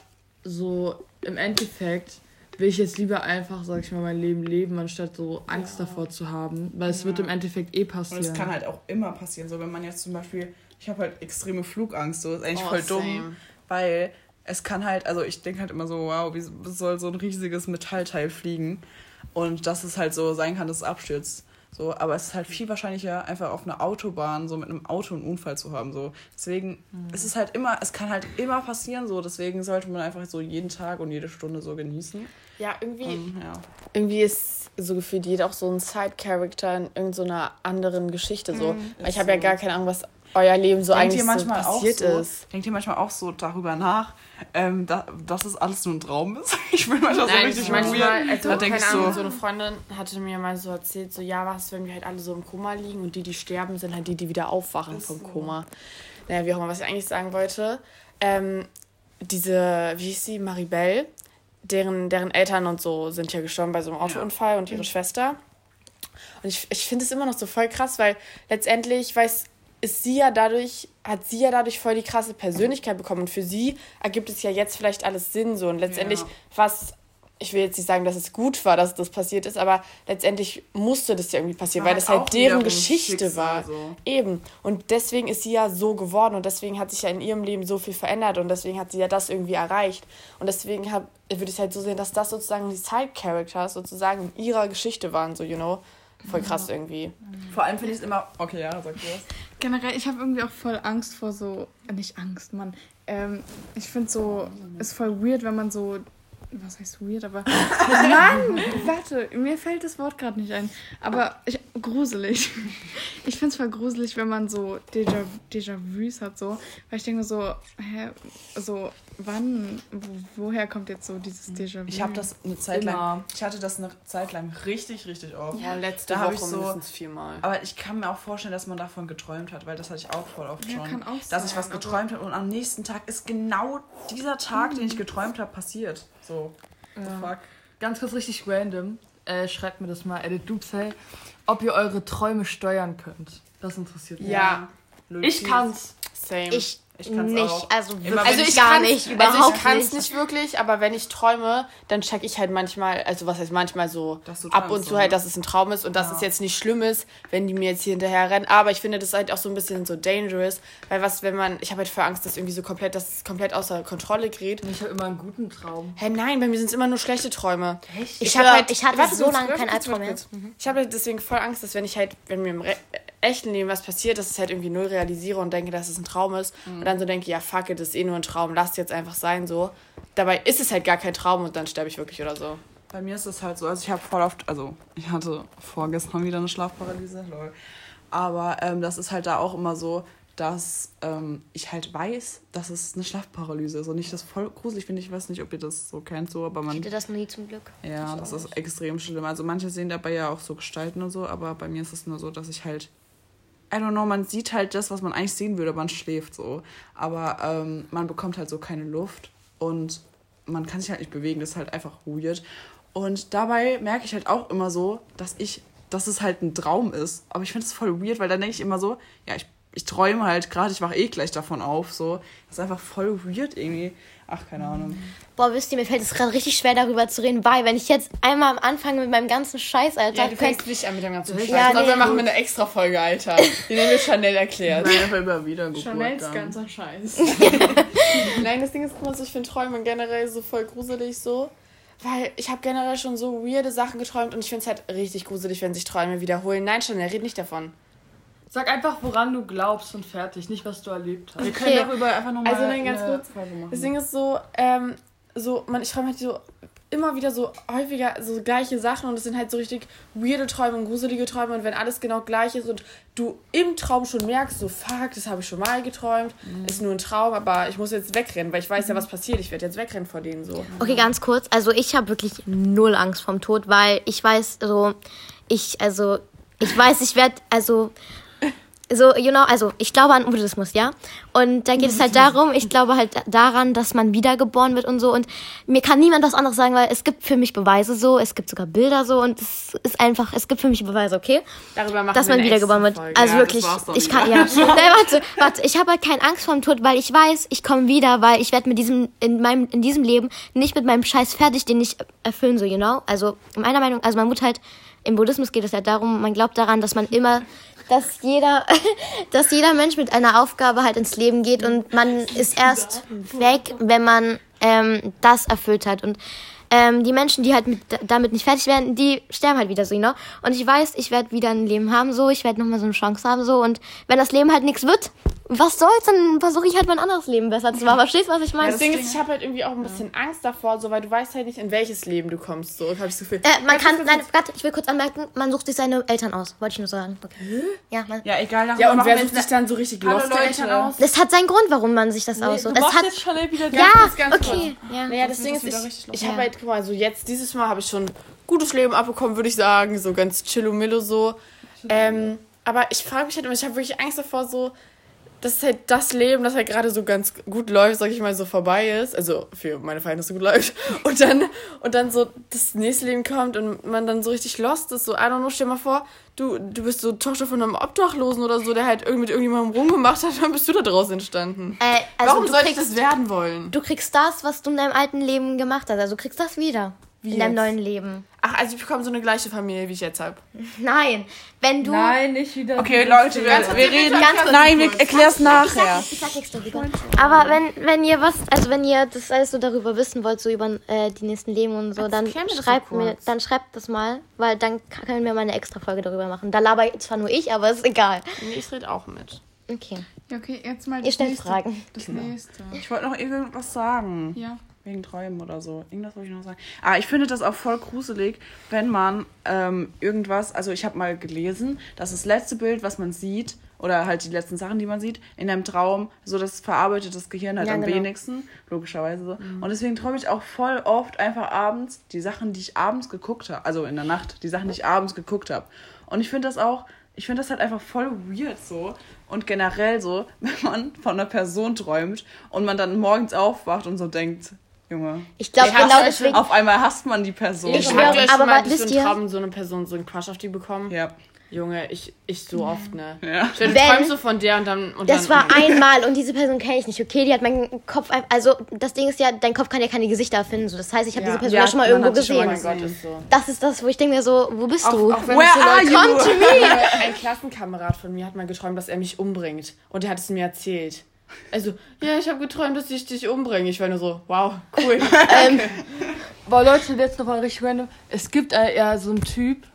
so im Endeffekt will ich jetzt lieber einfach, sag ich mal, mein Leben leben, anstatt so Angst davor zu haben, weil es wird im Endeffekt eh Und passieren. es kann halt auch immer passieren. So, wenn man jetzt zum Beispiel, ich habe halt extreme Flugangst, so ist eigentlich Oh, voll dumm, same. weil es kann halt, also ich denke halt immer so, wow, wie soll so ein riesiges Metallteil fliegen? Und dass es halt so sein kann, dass es abstürzt. So, aber es ist halt viel wahrscheinlicher, einfach auf einer Autobahn so mit einem Auto einen Unfall zu haben. So. Deswegen es ist halt immer, es kann halt immer passieren, so. Deswegen sollte man einfach so jeden Tag und jede Stunde so genießen. Ja, irgendwie, Und, ja. irgendwie ist so gefühlt jeder auch so ein Side-Character in irgendeiner anderen Geschichte. So. Weil ich habe ja so. gar keine Ahnung, was euer Leben so Denkt eigentlich ihr so manchmal auch passiert so, ist. Denkt ihr manchmal auch so darüber nach, ähm, da, dass es alles nur ein Traum ist? [laughs] Ich bin manchmal so Nein, richtig manchmal, also, da denke keine ich Ahnung, so, so eine Freundin hatte mir mal so erzählt, so, ja, was, wenn wir halt alle so im Koma liegen und die, die sterben, sind halt die, die wieder aufwachen vom Koma. Naja, wie auch immer, was ich eigentlich sagen wollte, ähm, diese, wie hieß sie, Maribel, deren, deren Eltern und so sind ja gestorben bei so einem Autounfall und ihre Schwester. Und ich, ich finde es immer noch so voll krass, weil letztendlich weiß, ist sie ja dadurch, hat sie ja dadurch voll die krasse Persönlichkeit bekommen. Und für sie ergibt es ja jetzt vielleicht alles Sinn so. Und letztendlich, Ja. was, ich will jetzt nicht sagen, dass es gut war, dass das passiert ist, aber letztendlich musste das ja irgendwie passieren, War weil das halt deren Geschichte Schicksal war. so. Eben. Und deswegen ist sie ja so geworden und deswegen hat sich ja in ihrem Leben so viel verändert und deswegen hat sie ja das irgendwie erreicht. Und deswegen hab, würde ich halt so sehen, dass das sozusagen die Side-Characters sozusagen in ihrer Geschichte waren, so, you know. Voll krass irgendwie. vor allem finde ich es immer, okay, ja, sag du das. Generell, ich habe irgendwie auch voll Angst vor so, äh, nicht Angst, Mann. Ähm, ich finde so, ist voll weird, wenn man so, was heißt weird, aber [laughs] Mann, warte, mir fällt das Wort gerade nicht ein. Aber ich, gruselig. Ich finde es voll gruselig, wenn man so Déjà- Déjà-vus hat, so. Weil ich denke so, hä, so, wann, wo, woher kommt jetzt so dieses Déjà-vu? Ich habe das eine Zeit lang, Immer. ich hatte das eine Zeit lang richtig, richtig oft. Ja, letzte Da Woche ich so- mindestens viermal. Aber ich kann mir auch vorstellen, dass man davon geträumt hat, weil das hatte ich auch voll oft Ja, schon. kann auch dass ich sein, was aber- geträumt habe und am nächsten Tag ist genau dieser Tag, den ich geträumt habe, passiert. So, the fuck. Ganz kurz richtig random. Äh, schreibt mir das mal, Edit Dupsay, ob ihr eure Träume steuern könnt. Das interessiert mich. Ja, Ich kann's. Same. Ich, Ich kann's nicht, auch. also wirklich also ich gar kann's- nicht, überhaupt also ich kann es nicht. wirklich, aber wenn ich träume, dann check ich halt manchmal, also was heißt manchmal so ab und zu so, halt, ne? dass es ein Traum ist und dass es jetzt nicht schlimm ist, wenn die mir jetzt hier hinterher rennen. Aber ich finde das halt auch so ein bisschen so dangerous, weil was, wenn man, ich habe halt voll Angst, dass irgendwie so komplett, dass es komplett außer Kontrolle gerät. Ich habe immer einen guten Traum. Hä, nein, bei mir sind es immer nur schlechte Träume. Echt? Ich, Ich hab schwör, halt, ich hatte warte, so lange keinen Albtraum mehr. Ich habe halt deswegen voll Angst, dass wenn ich halt, wenn mir im Re echten Leben was passiert, dass ich halt irgendwie null realisiere und denke, dass es ein Traum ist. Und dann so denke, ja, fuck it, das ist eh nur ein Traum, lass jetzt einfach sein so. Dabei ist es halt gar kein Traum und dann sterbe ich wirklich oder so. bei mir ist es halt so, also ich habe voll oft, also ich hatte vorgestern wieder eine Schlafparalyse, lol. Aber ähm, das ist halt da auch immer so, dass ähm, ich halt weiß, dass es eine Schlafparalyse ist und ich das voll gruselig finde. Ich weiß nicht, ob ihr das so kennt, so, aber Ich man. hatte das noch nie zum Glück. Ja, das ist extrem schlimm. Also manche sehen dabei ja auch so Gestalten und so, aber bei mir ist es nur so, dass ich halt. I don't know, man sieht halt das, was man eigentlich sehen würde, man schläft so. Aber ähm, man bekommt halt so keine Luft und man kann sich halt nicht bewegen, das ist halt einfach weird. Und dabei merke ich halt auch immer so, dass ich, dass es halt ein Traum ist. Aber ich finde es voll weird, weil dann denke ich immer so, ja, ich, ich träume halt gerade, ich wache eh gleich davon auf. So. Das ist einfach voll weird irgendwie. Ach, keine Ahnung. Boah, wisst ihr, mir fällt es gerade richtig schwer, darüber zu reden, weil wenn ich jetzt einmal am Anfang mit meinem ganzen Scheiß, Alter, Ja, du fängst nicht an mit dem ganzen Scheiß. Ja, nee, wir machen gut. eine extra Folge, Alter. Die nehmen wir Chanel erklärt. Nein, einfach immer wieder [laughs] Chanels ganzer Scheiß. [laughs] Nein, das Ding ist, so, ich finde Träume generell so voll gruselig so. Weil ich habe generell schon so weirde Sachen geträumt und ich finde es halt richtig gruselig, wenn sich Träume wiederholen. Nein, Chanel, red nicht davon. Sag einfach, woran du glaubst und fertig, nicht was du erlebt hast. Wir können darüber einfach nochmal Also nein, ganz kurz. Das Ding ist so, ähm, so, man, ich träume halt so immer wieder so häufiger so gleiche Sachen und es sind halt so richtig weirde Träume und gruselige Träume und wenn alles genau gleich ist und du im Traum schon merkst, so fuck, das habe ich schon mal geträumt, ist nur ein Traum, aber ich muss jetzt wegrennen, weil ich weiß ja, was passiert, ich werde jetzt wegrennen vor denen so. Okay, ganz kurz. Also ich habe wirklich null Angst vorm Tod, weil ich weiß, also ich, also ich weiß, ich werde, also so, you know, also ich glaube an Buddhismus, ja. Und da geht es halt darum, ich glaube halt daran, dass man wiedergeboren wird und so. Und mir kann niemand was anderes sagen, weil es gibt für mich Beweise so, es gibt sogar Bilder so und es ist einfach, es gibt für mich Beweise, okay? Darüber machen dass man wiedergeboren wird. Folge. Also Ja, wirklich, ich kann, ja. [laughs] Nein, warte, warte, ich habe halt keine Angst vor dem Tod, weil ich weiß, ich komme wieder, weil ich werde mit diesem, in meinem, in diesem Leben nicht mit meinem Scheiß fertig, den ich erfüllen so, you know? Also, meiner Meinung, also man muss halt, im Buddhismus geht es halt darum, man glaubt daran, dass man immer, dass jeder, [laughs] dass jeder Mensch mit einer Aufgabe halt ins Leben geht und man ist erst weg, wenn man ähm, das erfüllt hat und ähm, die Menschen, die halt mit, damit nicht fertig werden, die sterben halt wieder so, ne? Und ich weiß, ich werde wieder ein Leben haben, so, ich werde nochmal so eine Chance haben, so. Und wenn das Leben halt nichts wird, was soll's, dann versuche ich halt mein anderes Leben besser zu machen. Verstehst du, was ich meine? Das Ding ist, ich habe halt irgendwie auch ein bisschen Angst davor, so, weil du weißt halt nicht, in welches Leben du kommst. So, habe ich das Gefühl. Äh, man Ja, kann, das nein, warte, ich will kurz anmerken, man sucht sich seine Eltern aus, wollte ich nur sagen. Okay. Ja, man, Ja, egal. Ja, und wer sucht sich dann so richtig. Eltern aus? das hat seinen Grund, warum man sich das aussucht. Du Es machst hat, jetzt Chanel wieder ja, kurz, ganz okay, ja. Naja, das Ding das ist, ich, richtig ich los. habe Ja. halt, guck mal, so jetzt, dieses Mal habe ich schon gutes Leben abbekommen, würde ich sagen. So ganz chillomillo so. Ähm, aber ich frage mich halt immer, ich habe wirklich Angst davor, so, dass halt das Leben, das halt gerade so ganz gut läuft, sag ich mal, so vorbei ist. Also für meine Verhältnisse gut läuft. [laughs] Und dann, und dann so das nächste Leben kommt und man dann so richtig lost ist. So, I don't know, stell mal vor, du, du bist so Tochter von einem Obdachlosen oder so, der halt irgendwie mit irgendjemandem rumgemacht hat, [laughs] dann bist du da draus entstanden. Äh, also Warum soll ich das werden wollen? Du kriegst das, was du in deinem alten Leben gemacht hast. Also du kriegst das wieder. Wie in deinem jetzt? neuen Leben. Ach, also ich bekomme so eine gleiche Familie, wie ich jetzt habe. Nein, wenn du... Nein, nicht wieder. Okay, Leute, wir, wir reden. Ganz kurz. Nein, wir erklär's nachher. Ich sag nichts darüber. Aber wenn, wenn ihr was, also wenn ihr das alles so darüber wissen wollt, so über äh, die nächsten Leben und so, dann schreibt mir, dann schreibt das mal, weil dann können wir mal eine extra Folge darüber machen. Da laber ich zwar nur ich, aber ist egal. Nee, ich rede auch mit. Okay. Ja, okay, jetzt mal Ihr das stellt nächste. Fragen. Das nächste. Ich wollte noch irgendwas sagen. Ja. Wegen Träumen oder so. Irgendwas wollte ich noch sagen. Ah, ich finde das auch voll gruselig, wenn man ähm, irgendwas, also ich habe mal gelesen, dass das letzte Bild, was man sieht, oder halt die letzten Sachen, die man sieht, in einem Traum, so das verarbeitet das Gehirn halt Ja, am genau. wenigsten, logischerweise so. Und deswegen träume ich auch voll oft einfach abends die Sachen, die ich abends geguckt habe, also in der Nacht, die Sachen, die ich abends geguckt habe. Und ich finde das auch, ich finde das halt einfach voll weird so. Und generell so, [laughs] wenn man von einer Person träumt und man dann morgens aufwacht und so denkt, Junge, Ich glaube genau deswegen. auf einmal hasst man die Person. Ich ihr euch aber mal wisst ihr- Traum so eine Person, so einen Crush auf die bekommen? ja. Junge, ich, ich so oft, ne? Ja. Wenn- du träumst so von der und dann... Und Das dann, war einmal und diese Person kenne ich nicht, okay? Die hat meinen Kopf. Also, das Ding ist ja, dein Kopf kann ja keine Gesichter erfinden. So. Das heißt, ich habe Ja. diese Person Ja, ja schon mal irgendwo sie schon Oh gesehen. mein Gott, ist so. Das ist das, wo ich denke mir so, wo bist du? Auch Where so are you? Come to me! Ein Klassenkamerad von mir hat mal geträumt, dass er mich umbringt. Und er hat es mir erzählt. Also, ja, ich habe geträumt, dass ich dich umbringe. Ich war nur so, wow, cool. [laughs] ähm, Boah, Leute, jetzt noch mal richtig random. Es gibt äh, ja so einen Typ,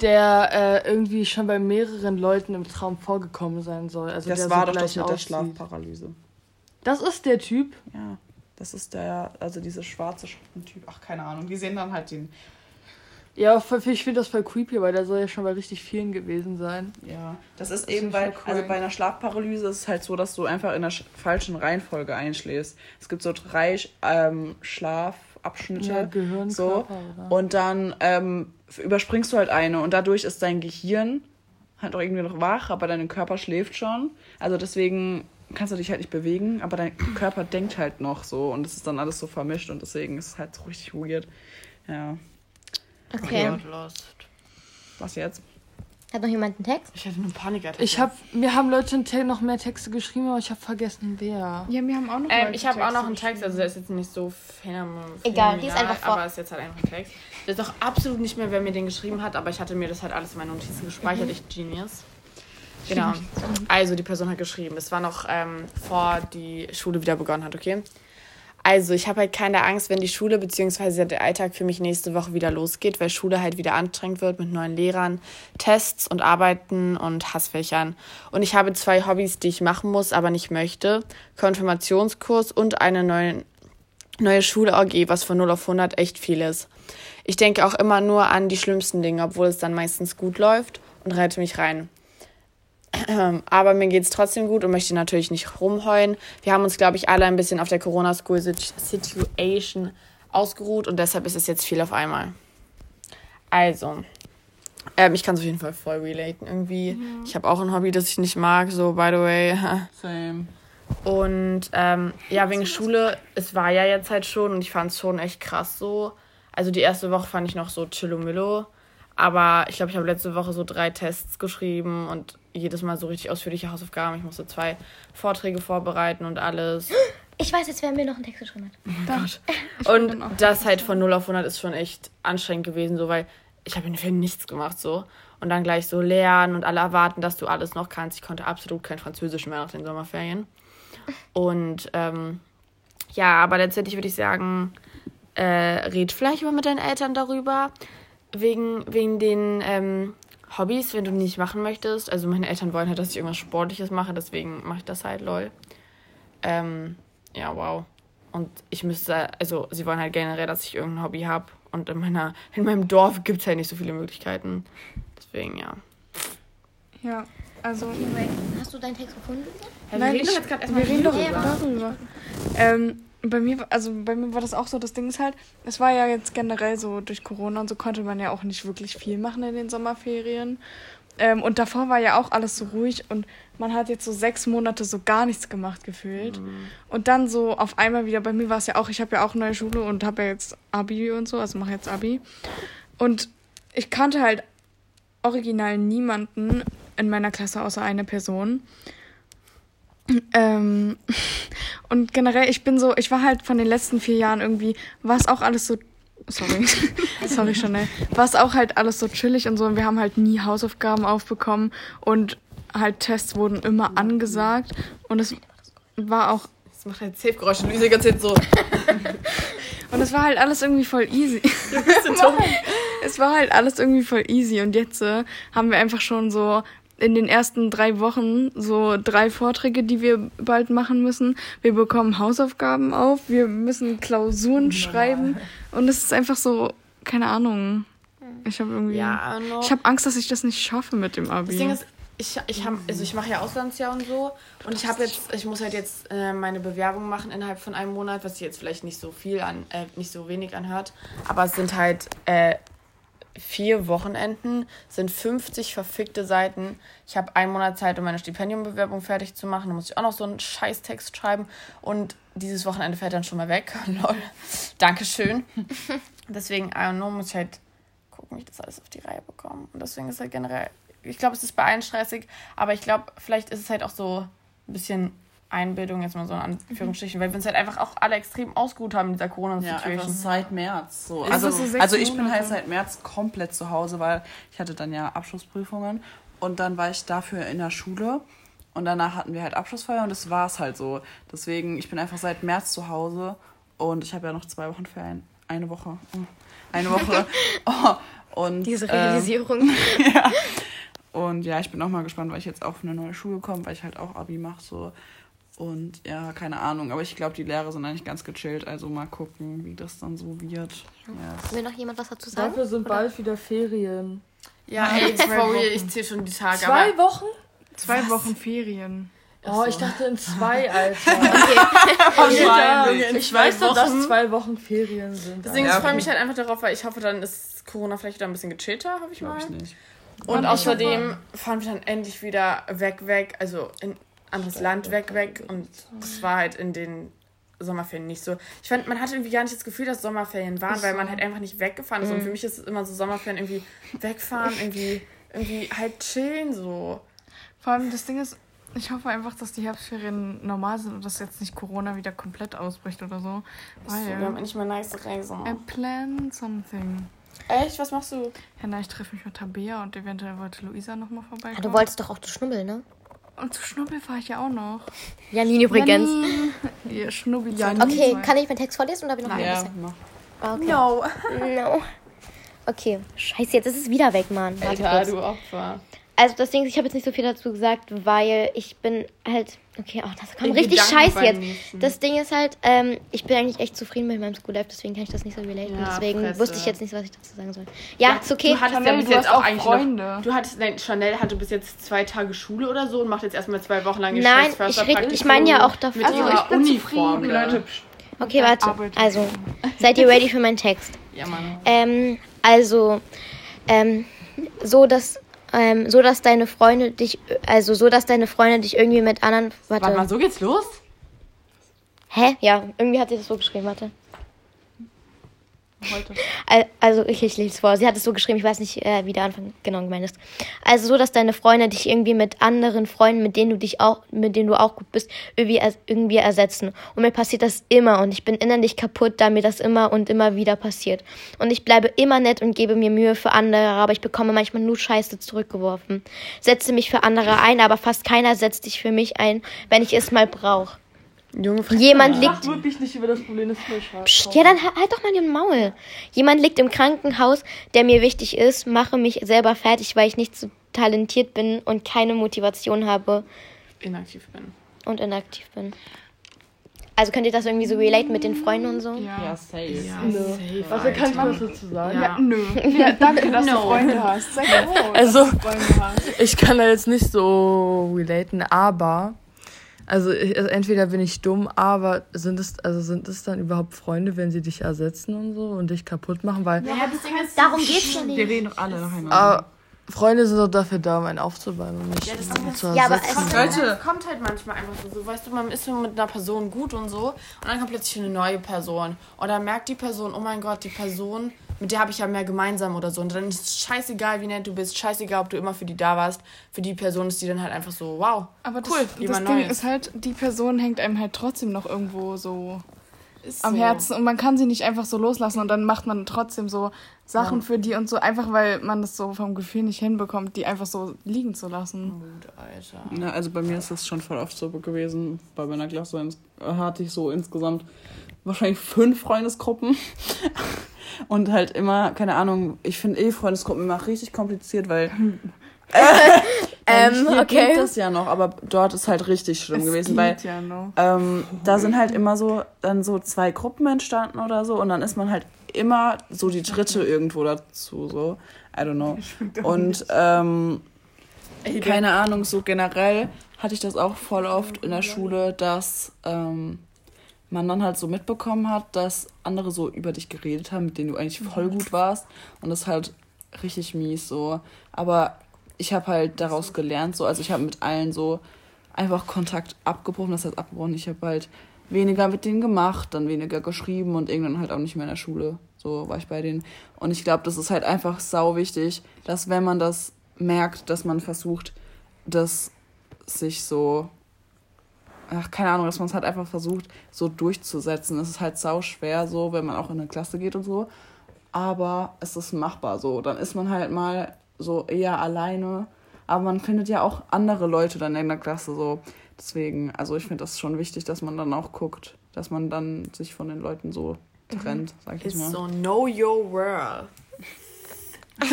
der äh, irgendwie schon bei mehreren Leuten im Traum vorgekommen sein soll. Also Das der war so doch das mit der. Schlafparalyse. Das ist der Typ. Ja, das ist der, also dieser schwarze Schattentyp. Ach, keine Ahnung. Die sehen dann halt den Ja, ich finde das voll creepy, weil der soll ja schon bei richtig vielen gewesen sein. Ja, das ist Das eben, weil, also bei einer Schlafparalyse ist es halt so, dass du einfach in der sch- falschen Reihenfolge einschläfst. Es gibt so drei ähm, Schlafabschnitte. Ja, Gehirn, so. Körper? Und dann ähm, überspringst du halt eine und dadurch ist dein Gehirn halt auch irgendwie noch wach, aber dein Körper schläft schon. Also deswegen kannst du dich halt nicht bewegen, aber dein Körper denkt halt noch so und es ist dann alles so vermischt und deswegen ist es halt so richtig weird. Ja. Okay. Okay. Lost. Was jetzt? Hat noch jemand einen Text? Ich hatte eine Panikattacke. Ich hab, mir haben Leute noch mehr Texte geschrieben, aber ich habe vergessen, wer. Ja, wir haben auch noch Ähm, Leute ich habe auch noch einen Text, also der ist jetzt nicht so phänomenal. Egal, lies einfach vor. Aber ist jetzt halt einfach ein Text. Ich weiß auch absolut nicht mehr, wer mir den geschrieben hat, aber ich hatte mir das halt alles in meine Notizen gespeichert. Ich Genius. Genau. [laughs] Also die Person hat geschrieben. Das war noch ähm, vor die Schule wieder begonnen hat, okay? Also, ich habe halt keine Angst, wenn die Schule bzw. der Alltag für mich nächste Woche wieder losgeht, weil Schule halt wieder anstrengend wird mit neuen Lehrern, Tests und Arbeiten und Hassfächern. Und ich habe zwei Hobbys, die ich machen muss, aber nicht möchte. Konfirmationskurs und eine neue, neue Schule-OG, was von 0 auf 100 echt viel ist. Ich denke auch immer nur an die schlimmsten Dinge, obwohl es dann meistens gut läuft und rette mich rein. [clears throat] Aber mir geht es trotzdem gut und möchte natürlich nicht rumheulen. Wir haben uns, glaube ich, alle ein bisschen auf der Corona-School-Situation ausgeruht und deshalb ist es jetzt viel auf einmal. Also, ähm, ich kann es auf jeden Fall voll relaten irgendwie. Ich habe auch ein Hobby, das ich nicht mag, so by the way. [laughs] Same. Und ähm, ja, wegen Schule, es war ja jetzt halt schon und ich fand es schon echt krass so. Also die erste Woche fand ich noch so chillomillo. Aber ich glaube, ich habe letzte Woche so drei Tests geschrieben und jedes Mal so richtig ausführliche Hausaufgaben. Ich musste zwei Vorträge vorbereiten und alles. [gasps] Ich weiß jetzt, wer mir noch einen Text geschrieben hat. [laughs] Und das halt von 0 auf 100 ist schon echt anstrengend gewesen, so weil ich habe für nichts gemacht so. Und dann gleich so lernen und alle erwarten, dass du alles noch kannst. Ich konnte absolut kein Französisch mehr nach den Sommerferien. Und ähm, ja, aber letztendlich würde ich sagen, äh, red vielleicht mal mit deinen Eltern darüber. Wegen, wegen den ähm, Hobbys, wenn du nicht machen möchtest. Also meine Eltern wollen halt, dass ich irgendwas Sportliches mache, deswegen mache ich das halt, lol. Ähm, ja, wow. Und ich müsste, also sie wollen halt generell, dass ich irgendein Hobby habe. Und in, meiner, in meinem Dorf gibt es halt nicht so viele Möglichkeiten. Deswegen, ja. Ja, also. Hast du deinen Text gefunden? Ja, Nein, ich, wir reden doch Ja, ja. darüber. Ähm, bei mir, war- also bei mir war das auch so, das Ding ist halt, es war ja jetzt generell so, durch Corona und so konnte man ja auch nicht wirklich viel machen in den Sommerferien. Ähm, und davor war ja auch alles so ruhig und man hat jetzt so sechs Monate so gar nichts gemacht gefühlt. Und dann so auf einmal wieder, bei mir war es ja auch, ich habe ja auch neue Schule und habe ja jetzt Abi und so, also mache jetzt Abi. Und ich kannte halt original niemanden in meiner Klasse außer eine Person. Ähm, [laughs] und generell, ich bin so, ich war halt von den letzten vier Jahren irgendwie, war es auch alles so, sorry, [laughs] sorry Chanel, war es auch halt alles so chillig und so und wir haben halt nie Hausaufgaben aufbekommen und halt Tests wurden immer angesagt und es war auch, Das macht halt Safe-Geräusche. Luise ganz jetzt so. [laughs] und es war halt alles irgendwie voll easy. es war halt alles irgendwie voll easy und jetzt äh, haben wir einfach schon so in den ersten drei Wochen so drei Vorträge, die wir bald machen müssen. Wir bekommen Hausaufgaben auf, wir müssen Klausuren schreiben und es ist einfach so, keine Ahnung. Ich habe irgendwie, Ja, ich habe Angst, dass ich das nicht schaffe mit dem Abi. Das Ding ist, ich, ich, hab, also ich mache ja Auslandsjahr und so. Und ich habe jetzt, ich muss halt jetzt äh, meine Bewerbung machen innerhalb von einem Monat, was sich jetzt vielleicht nicht so viel an, äh, nicht so wenig anhört. Aber es sind halt äh, vier Wochenenden, sind 50 verfickte Seiten. Ich habe einen Monat Zeit, um meine Stipendiumbewerbung fertig zu machen. Da muss ich auch noch so einen Scheißtext schreiben. Und dieses Wochenende fällt dann schon mal weg. [laughs] Lol. Dankeschön. [laughs] Deswegen, I don't know, muss ich halt gucken, wie ich das alles auf die Reihe bekomme. Und deswegen ist halt generell, ich glaube, es ist bei allen stressig, aber ich glaube, vielleicht ist es halt auch so ein bisschen Einbildung, jetzt mal so in Anführungsstrichen, weil wir uns halt einfach auch alle extrem ausgeruht haben in dieser Ja, einfach Corona-Situation. seit März. So. Also, so also ich bin halt seit März komplett zu Hause, weil ich hatte dann ja Abschlussprüfungen und dann war ich dafür in der Schule und danach hatten wir halt Abschlussfeier und das war es halt so. Deswegen, ich bin einfach seit März zu Hause und ich habe ja noch zwei Wochen Ferien. Eine Woche. Oh. Eine Woche. [laughs] Oh. Und, Diese ähm, Realisierung. [laughs] [laughs] und ja, ich bin auch mal gespannt, weil ich jetzt auf eine neue Schule komme, weil ich halt auch Abi mache. So. Und ja, keine Ahnung. Aber ich glaube, die Lehrer sind eigentlich ganz gechillt. Also mal gucken, wie das dann so wird. Yes. Will noch jemand was dazu sagen? Dafür sind Oder? bald wieder Ferien. Ja, ey, for real, ich zähle schon die Tage. Zwei aber Wochen? Zwei Wochen Ferien. Oh, ich dachte in zwei, [laughs] Alter. [laughs] Wahrscheinlich. ich weiß doch, dass Wochen. zwei Wochen Ferien sind. Deswegen Ja, ich freue okay. mich halt einfach darauf, weil ich hoffe, dann ist Corona vielleicht wieder ein bisschen gechillter, hoffe ich mal. Glaube ich nicht. Und ich außerdem fahren wir dann endlich wieder weg, weg, also in anderes Land weg, weg. Und das war halt in den Sommerferien nicht so. Ich fand, man hatte irgendwie gar nicht das Gefühl, dass Sommerferien waren, weil man halt einfach nicht weggefahren ist. Und für mich ist es immer so Sommerferien irgendwie wegfahren, irgendwie, irgendwie halt chillen so. Vor allem das Ding ist, ich hoffe einfach, dass die Herbstferien normal sind und dass jetzt nicht Corona wieder komplett ausbricht oder so. So, wir haben Weil endlich mal nice Reise. I plan something. Echt? Was machst du? Ja, na, ich treffe mich mit Tabea und eventuell wollte Luisa nochmal Ah, vorbeikommen. du wolltest doch auch zu Schnubbeln, ne? Und zu Schnubbel fahre ich ja auch noch. Janine übrigens. Ihr Schnubbel Okay, kann ich meinen Text vorlesen oder habe ich noch Ja, was? mach. Ah, Okay. No. No. Okay, scheiße, jetzt ist es wieder weg, Mann. Warte Alter, kurz. du Opfer. Also das Ding ist, ich habe jetzt nicht so viel dazu gesagt, weil ich bin halt... Okay, oh, das kam In richtig scheiße jetzt. nächsten. Das Ding ist halt, ähm, ich bin eigentlich echt zufrieden mit meinem School Life, deswegen kann ich das nicht so relaten. Ja, deswegen Fresse. wusste ich jetzt nicht, was ich dazu sagen soll. Ja, ist okay. Du hattest Chanel, ja bis du jetzt hast auch auch eigentlich Freunde. noch. Du hattest, nein, Chanel hatte bis jetzt zwei Tage Schule oder so und macht jetzt erstmal zwei Wochen lang Nein, ich red- ich meine ja auch. Mit Also, ich bin Uniform, zufrieden, Leute. Okay, warte. Arbeit. Also, seid ihr ready für meinen Text? Ja, Mann. Ähm, also, ähm, so dass, ähm, so dass deine Freunde dich, also so dass deine Freunde dich irgendwie mit anderen, warte, Warte mal, so geht's los? hä? Ja, irgendwie hat sie das so geschrieben, warte. Heute. Al- Also ich, ich lese es vor. Sie hat es so geschrieben, ich weiß nicht, äh, wie der Anfang genau gemeint ist. Also so, dass deine Freunde dich irgendwie mit anderen Freunden, mit denen du dich auch, mit denen du auch gut bist, irgendwie, irgendwie ersetzen. Und mir passiert das immer und ich bin innerlich kaputt, da mir das immer und immer wieder passiert. Und ich bleibe immer nett und gebe mir Mühe für andere, aber ich bekomme manchmal nur Scheiße zurückgeworfen. Setze mich für andere ein, aber fast keiner setzt sich für mich ein, wenn ich es mal brauche. Junge, Jemand liegt wirklich nicht über das Problem des. Psst, ja, dann halt doch mal den Maul. Jemand liegt im Krankenhaus, der mir wichtig ist, mache mich selber fertig, weil ich nicht so talentiert bin und keine Motivation habe inaktiv bin. und inaktiv bin. Also könnt ihr das irgendwie so relaten mit den Freunden und so? Ja. Ja, safe. safe, Was kann ich was dazu sagen? Ja. Nö. Ja, danke, dass du No. Freunde hast. Sag oh, Also- dass du Freunde hast. Ich kann da jetzt nicht so relaten, aber also ich- also entweder bin ich dumm, aber sind es also sind es dann überhaupt Freunde, wenn sie dich ersetzen und so und dich kaputt machen, weil Ja, das Ding ist, Darum geht's ja Wir nicht. reden doch alle nacheinander. aber Freunde sind doch dafür da, um einen aufzubauen und nicht Ja, das um zu Ja, aber ersetzen. es- Leute. Es kommt halt manchmal einfach so, so, weißt du, man ist so mit einer Person gut und so und dann kommt plötzlich eine neue Person und dann merkt die Person, oh mein Gott, die Person, mit der habe ich ja mehr gemeinsam oder so und dann ist es scheißegal, wie nett du bist, scheißegal, ob du immer für die da warst, für die Person ist die dann halt einfach so, wow, Aber das, Cool, das Ding Neues. ist halt, die Person hängt einem halt trotzdem noch irgendwo so ist am so. Herzen und man kann sie nicht einfach so loslassen und dann macht man trotzdem so Sachen für die und so, einfach weil man das so vom Gefühl nicht hinbekommt, die einfach so liegen zu lassen. Gut, Alter. Ja, also bei mir ist das schon voll oft so gewesen. Bei meiner Klasse hatte ich so insgesamt wahrscheinlich fünf Freundesgruppen. Und halt immer, keine Ahnung, ich finde eh Freundesgruppen immer richtig kompliziert, weil. [laughs] [laughs] ähm, hier okay. geht das ja noch, aber dort ist halt richtig schlimm Es gewesen, weil ja ähm, da sind halt immer so dann so zwei Gruppen entstanden oder so und dann ist man halt immer so die dritte [laughs] irgendwo dazu, so. I don't know. Und ähm, keine Ahnung, so generell hatte ich das auch voll oft in der Schule, dass ähm, man dann halt so mitbekommen hat, dass andere so über dich geredet haben, mit denen du eigentlich voll gut warst. Und das ist halt richtig mies so. Aber ich habe halt daraus gelernt, so, also ich habe mit allen so einfach Kontakt abgebrochen. Das heißt abgebrochen, ich habe halt weniger mit denen gemacht, dann weniger geschrieben und irgendwann halt auch nicht mehr in der Schule. So war ich bei denen. Und ich glaube, das ist halt einfach sau wichtig, dass wenn man das merkt, dass man versucht, das sich so, ach, keine Ahnung, dass man es halt einfach versucht, so durchzusetzen. Es ist halt sau schwer so, wenn man auch in eine Klasse geht und so. Aber es ist machbar so. Dann ist man halt mal so eher alleine. Aber man findet ja auch andere Leute dann in der Klasse so. Deswegen, also ich finde das schon wichtig, dass man dann auch guckt, dass man dann sich von den Leuten so trennt, sag ich Ist mal. so, know your world. [laughs]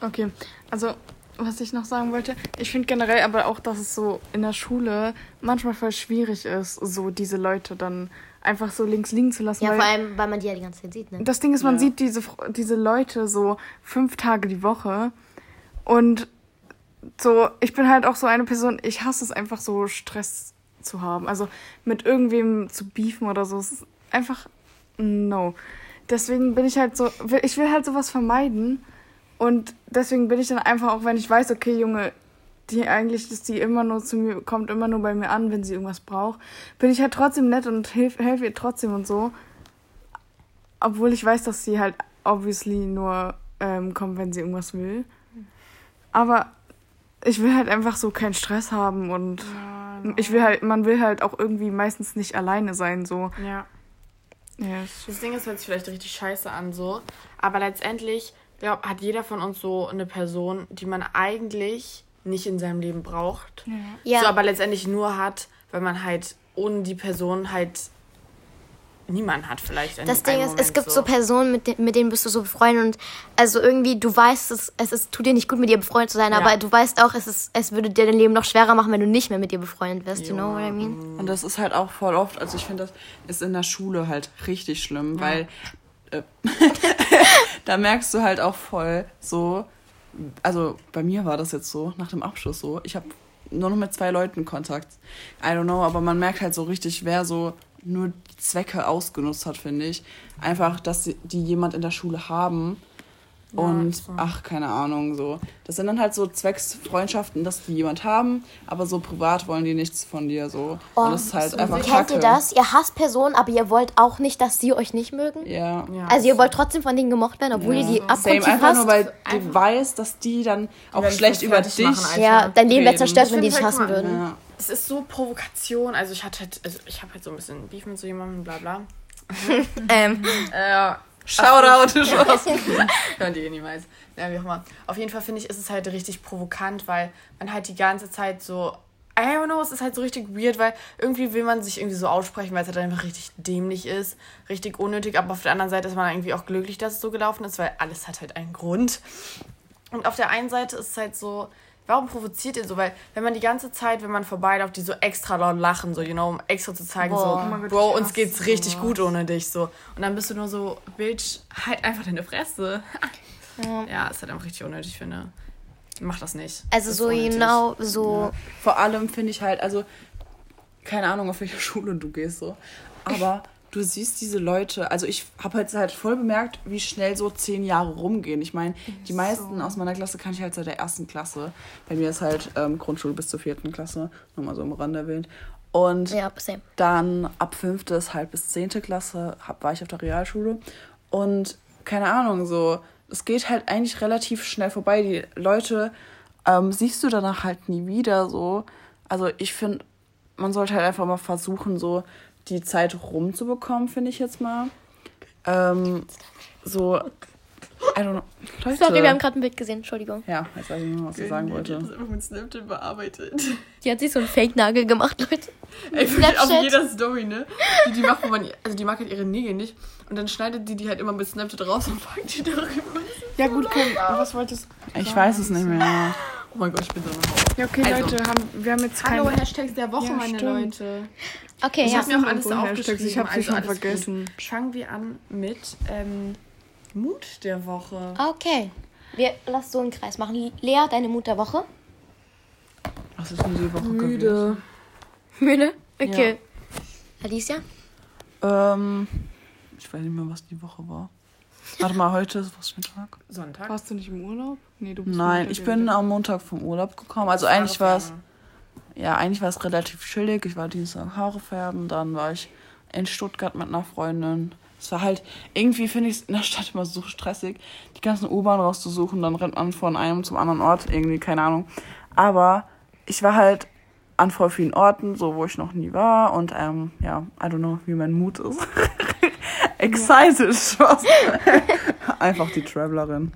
Okay, also was ich noch sagen wollte, ich finde generell aber auch, dass es so in der Schule manchmal voll schwierig ist, so diese Leute dann einfach so links liegen zu lassen. Ja, weil vor allem, weil man die ja die ganze Zeit sieht, ne? das Ding ist, man Ja. sieht diese, diese Leute so fünf Tage die Woche und so, ich bin halt auch so eine Person, ich hasse es einfach so Stress zu haben. Also mit irgendwem zu beefen oder so, es ist einfach no. Deswegen bin ich halt so, ich will halt sowas vermeiden und deswegen bin ich dann einfach, auch wenn ich weiß, okay, Junge, die eigentlich ist die immer nur zu mir, kommt immer nur bei mir an, wenn sie irgendwas braucht, bin ich halt trotzdem nett und helfe helf ihr trotzdem und so. Obwohl ich weiß, dass sie halt obviously nur ähm, kommt, wenn sie irgendwas will. Aber ich will halt einfach so keinen Stress haben und ich will halt, man will halt auch irgendwie meistens nicht alleine sein, so. Ja. Ja, ist- Das Ding ist, hört sich vielleicht richtig scheiße an, so. Aber letztendlich glaub, hat jeder von uns so eine Person, die man eigentlich nicht in seinem Leben braucht. Ja. So, aber letztendlich nur hat, weil man halt ohne die Person halt niemanden hat, vielleicht. Das Ding ist, es Moment gibt so, Personen, mit, de mit denen bist du so befreundet und also irgendwie, du weißt, es, es ist, tut dir nicht gut, mit ihr befreundet zu sein, Ja. aber du weißt auch, es, ist, es würde dir dein Leben noch schwerer machen, wenn du nicht mehr mit ihr befreundet wirst, you know what I mean? Und das ist halt auch voll oft, also ich finde, das ist in der Schule halt richtig schlimm, weil äh, [laughs] [laughs] da merkst du halt auch voll so, also bei mir war das jetzt so, nach dem Abschluss so, ich habe nur noch mit zwei Leuten Kontakt. I don't know, aber man merkt halt so richtig, wer so nur die Zwecke ausgenutzt hat, finde ich. Einfach, dass die jemand in der Schule haben. Und so. ach, keine Ahnung, so. Das sind dann halt so Zwecksfreundschaften, dass die jemand haben, aber so privat wollen die nichts von dir, so. Oh, und das ist halt einfach Kennt kacke. ihr das? Ihr hasst Personen, aber ihr wollt auch nicht, dass sie euch nicht mögen? Ja. Ja. Also ihr wollt trotzdem von denen gemocht werden, obwohl ihr die Same, abgrundtief einfach hasst? nur, weil du weißt, dass die dann auch schlecht über dich. machen, ja, dein Leben wäre zerstört, Ich wenn die dich halt, hassen würden. Ja. Es ist so Provokation. Also ich hatte halt, also ich habe halt so ein bisschen Beef mit so jemandem, bla bla. [laughs] Ähm, Äh, Shoutout. [laughs] Hören die eh niemals. Ja, wie auch immer. Auf jeden Fall finde ich, ist es halt richtig provokant, weil man halt die ganze Zeit so. I don't know, es ist halt so richtig weird, weil irgendwie will man sich irgendwie so aussprechen, weil es halt einfach richtig dämlich ist, richtig unnötig, aber auf der anderen Seite ist man irgendwie auch glücklich, dass es so gelaufen ist, weil alles hat halt einen Grund. Und auf der einen Seite ist es halt so, warum provoziert ihr so? Weil wenn man die ganze Zeit, wenn man vorbeiläuft, die so extra laut lachen, so, you know, um extra zu zeigen, Boah. so, Oh Gott, Bro, uns geht's richtig sowas. gut ohne dich, so. Und dann bist du nur so, Bitch, halt einfach deine Fresse. Ja, [laughs] ist halt einfach richtig unnötig, finde. Mach das nicht. also Das so genau, so... Vor allem finde ich halt, also, keine Ahnung, auf welche Schule du gehst, so. Aber du siehst diese Leute, also ich habe jetzt halt voll bemerkt, wie schnell so zehn Jahre rumgehen. Ich meine, die meisten aus meiner Klasse kann ich halt seit der ersten Klasse. Bei mir ist halt ähm, Grundschule bis zur vierten Klasse, nur mal so am Rande erwähnt. Und Ja, dann ab fünfte, halb bis zehnte Klasse hab, war ich auf der Realschule. Und keine Ahnung, so, es geht halt eigentlich relativ schnell vorbei. Die Leute ähm, siehst du danach halt nie wieder so. Also ich finde, man sollte halt einfach mal versuchen, so die Zeit rumzubekommen, finde ich jetzt mal. Ähm, so, I don't know. Leute. Sorry, wir haben gerade ein Bild gesehen, Entschuldigung. ja, jetzt weiß ich nicht mehr, was ich sagen wollte. einfach mit Snapchat bearbeitet. Die hat sich so einen Fake-Nagel gemacht, Leute. Ey, wirklich auf Snapchat? jeder Story, ne? Die, die macht, wo man, also die mag halt ihre Nägel nicht. Und dann schneidet die die halt immer mit Snapchat raus und packt die darüber. Ja gut, Kim, was wolltest Ich weiß es nicht mehr. Oh mein Gott, ich bin so noch Ja, okay, Also. Leute, haben, wir haben jetzt Hallo, keine... Hashtags der Woche, Ja, meine stimmt. Leute. Okay, Ich ja. habe mir auch alles aufgeschrieben. ich hab sie also schon alles gut. vergessen. Fangen wir an mit ähm, Mut der Woche. Okay. Wir lass so einen Kreis machen. Lea, deine Mut der Woche. Was ist denn die Woche gewesen? Müde? Okay. Alicia? Ähm, ich weiß nicht mehr, was die Woche war. Warte mal, heute ist was für ein Tag? Sonntag. Warst du nicht im Urlaub? Nee, du bist Nein, ich bin am Montag vom Urlaub gekommen. Also eigentlich war es, ja, eigentlich war es relativ chillig. Ich war Dienstag Haare färben, dann war ich in Stuttgart mit einer Freundin. Es war halt, irgendwie finde ich es in der Stadt immer so stressig, die ganzen U-Bahn rauszusuchen, dann rennt man von einem zum anderen Ort, irgendwie, keine Ahnung. Aber ich war halt an voll vielen Orten, so wo ich noch nie war und ähm, ja, I don't know, wie mein Mut ist. [laughs] Excited, Spaß. [laughs] Einfach die Travelerin.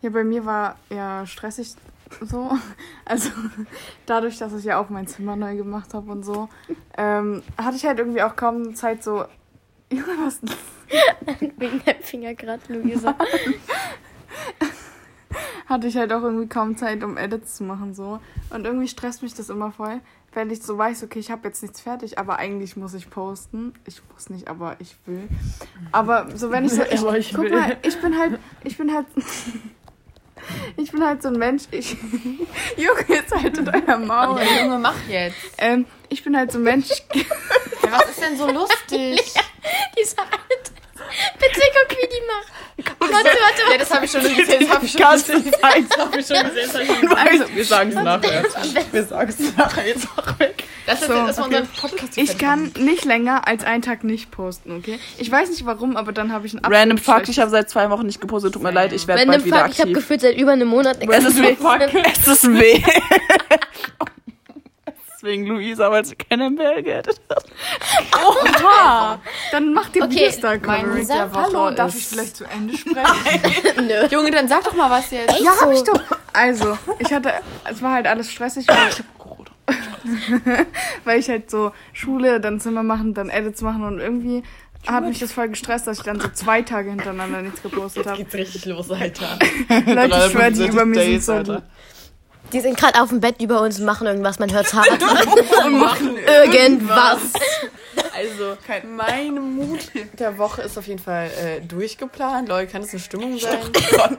Ja, bei mir war ja stressig so. Also dadurch, dass ich ja auch mein Zimmer neu gemacht habe und so, ähm, hatte ich halt irgendwie auch kaum Zeit so. Junge, was [laughs] Wegen deinem Finger gerade, Luisa. hatte [laughs] hatte ich halt auch irgendwie kaum Zeit, um Edits zu machen so. Und irgendwie stresst mich das immer voll, wenn ich so weiß, okay, ich habe jetzt nichts fertig, aber eigentlich muss ich posten. Ich muss nicht, aber ich will. Aber so wenn ich so, [laughs] ich, Aber ich guck will. mal, ich bin halt, ich bin halt, [laughs] ich bin halt so ein Mensch. Ich, [laughs] Junge, jetzt haltet euer Maul. Ja, Junge, mach jetzt. Ähm, ich bin halt so ein Mensch. Ja, was ist denn so lustig? Dieser alte. [laughs] Bitte guck, wie die macht. Warte, warte, ja, das habe ich schon [laughs] gesehen. Das habe ich schon gesehen. Zeit. Hab ich schon gesehen, das Also, wir sagen es nachher. Wir sagen es nachher. Jetzt mach weg. Das ist, So, das ist okay. unser Podcast. Ich kann nicht länger als einen Tag nicht posten, okay? Ich weiß nicht warum, aber dann habe ich einen Random absolut Fakt, ich habe seit zwei Wochen nicht gepostet. Tut mir leid, ich werde bald wieder Fuck, ich habe aktiv. gefühlt seit über einem Monat nichts Es ist weh. Es ist weh. Deswegen Luisa, weil sie keine Mail geedet hat. Oha! Dann mach die Okay. Lied der Woche Hallo, darf ich vielleicht zu Ende sprechen? [laughs] Nö. Junge, dann sag doch mal was jetzt. ja, hab ich doch. Also, ich hatte, es war halt alles stressig, weil, [laughs] weil ich halt so Schule, dann Zimmer machen, dann Edits machen und irgendwie hat mich das voll gestresst, dass ich dann so zwei Tage hintereinander nichts gepostet habe. Geht's richtig los, Alter. [laughs] Leute, ich schwöre, die über mir sind so Alter. Die sind gerade auf dem Bett über uns und machen irgendwas, man hört hart. [laughs] und machen [laughs] irgendwas. Also, mein Mut der Woche ist auf jeden Fall äh, durchgeplant. Leute, kann das eine Stimmung sein? [laughs]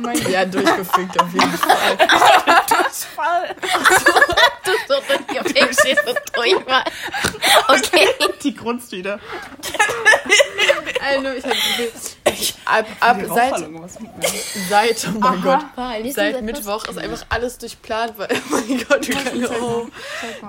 Mein, ja, durchgefickt auf jeden Fall. Du so durchgefegt stehst du durch. Mann. Okay. [laughs] Die grunzt wieder. Also, ich hab, ich, ab, ab, Die seit, seit, oh mein Gott. Liest du Seit? Mittwoch ist einfach alles durchplant, weil, oh mein Gott, wie kann ich, oh.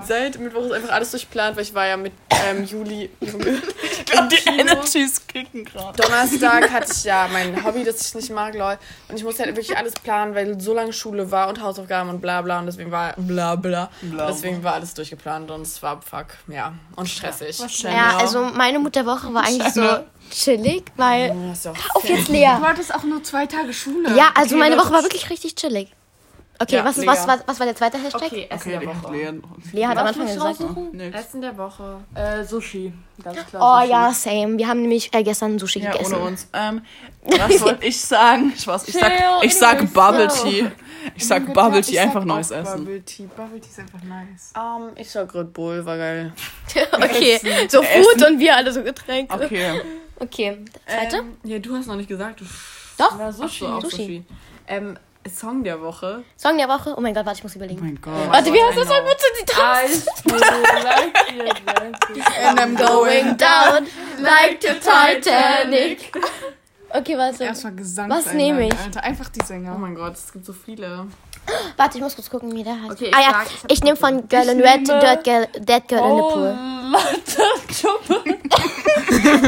Seit Mittwoch ist einfach alles durchplant, weil ich war ja mit ähm, Juli, Junge, [laughs] Die Energies kicken gerade. Donnerstag hatte ich ja mein Hobby, das ich nicht mag, lol. Und ich musste halt wirklich alles planen, weil so lange Schule war und Hausaufgaben und bla bla. Und deswegen war bla bla. Bla. Deswegen war alles durchgeplant und es war fuck, ja. Und stressig. Ja, also meine Mut der Woche war eigentlich so chillig, weil. Ja, Auf jetzt Lea. Du hattest auch nur zwei Tage Schule. Ja, also Okay, meine Woche war wirklich richtig chillig. Okay, Ja, was, Lea. was, was, was war der zweite Hashtag? Okay, Essen der Woche. Lea hat am Was Anfang gesagt. raussuchen? Nix. Essen der Woche. Äh, Sushi. Ganz klar. Oh Sushi. ja, same. Wir haben nämlich äh, gestern Sushi Ja, gegessen. ohne uns. Ähm, was wollte ich sagen? Ich, was, ich sag, ich sag Bubble Tea. Ich sag Bubble Tea, einfach sag neues Essen. Bubble Tea. Bubble Tea ist einfach nice. Ähm, ich sag Red Bull, war geil. [laughs] okay, so Food und wir alle so Getränke. Okay. Okay, zweite? Ähm, ja, du hast noch nicht gesagt. Du Doch. ja, Sushi. Ach auch so, Sushi. Sushi. Ähm, Song der Woche. Song der Woche. Oh mein Gott, warte, ich muss Oh überlegen. mein Gott. Warte, wie heißt das Song? Bitte die And I'm Going down like the Titanic. Okay, warte. Erstmal Gesang. Was nehme ich? Alter, einfach die Oh Sänger. mein Gott, es gibt so viele. Warte, ich muss kurz gucken, wie der heißt. Okay, ah ja, sag, ich ich nehme von Girl in Red, Dirt Girl, Dead Girl in the Pool. [laughs]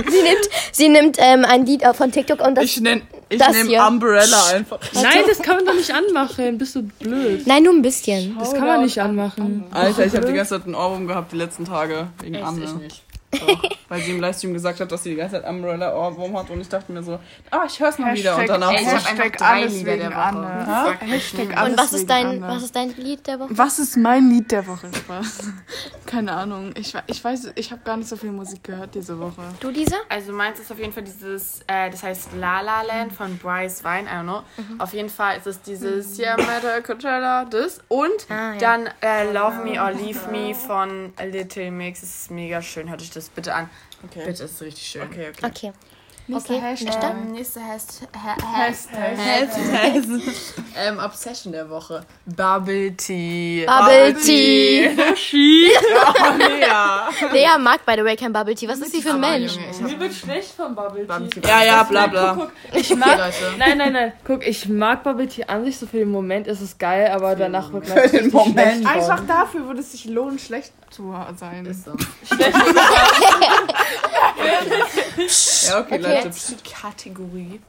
Sie nimmt, sie nimmt ähm, ein Lied äh, von TikTok und das. Ich nenn, ich Das nehm hier. Umbrella einfach. Nein, das kann man doch nicht anmachen. Bist du blöd? Nein, nur ein bisschen. Das kann man nicht anmachen. Alter, ich habe die ganze Zeit einen Ohrwurm gehabt die letzten Tage. Wegen Anne. ich nicht. [laughs] Doch, weil sie im Livestream gesagt hat, dass sie die ganze Zeit Umbrella Ohrwurm hat und ich dachte mir so, ah, ich hör's mal wieder und danach Ey, ich so, Hashtag alles Lieder der wegen Woche. Anne. Sag Hashtag alles Und was ist wegen dein, Anne. was ist dein Lied der Woche? Was ist mein Lied der Woche? Spaß. [laughs] Keine Ahnung. Ich, ich weiß, ich habe gar nicht so viel Musik gehört diese Woche. Du, Lisa? Also meins ist auf jeden Fall dieses, äh, das heißt La La Land von Bryce Vine, I don't know. Auf jeden Fall ist es dieses Yeah, Matter Coachella, das. Und Ah, ja. dann äh, Love Me or Leave Me von Little Mix. Das ist mega schön, hört euch das bitte an. Okay. Bitte, ist richtig schön. Okay, okay. Okay. Nächster Okay, Hashtag. nächster. Ähm, nächste heißt Hashtag. [laughs] ähm, Obsession der Woche. Bubble Tea. Bubble Tea. ja. [laughs] [laughs] Lea mag, by the way, kein Bubble Tea. Was ist sie für ein Mensch? Mir wird schlecht von Bubble Tea. Bubble Tea. Ja, ja, bla bla. Ich mag. Nein, nein, nein. Guck, ich mag Bubble Tea an sich. So für den Moment ist es geil, aber danach wird man Für den Moment. schlecht Einfach dafür würde es sich lohnen, schlecht zu sein. Ist so. [laughs] Ja, okay, Okay. Leute. Kategorie.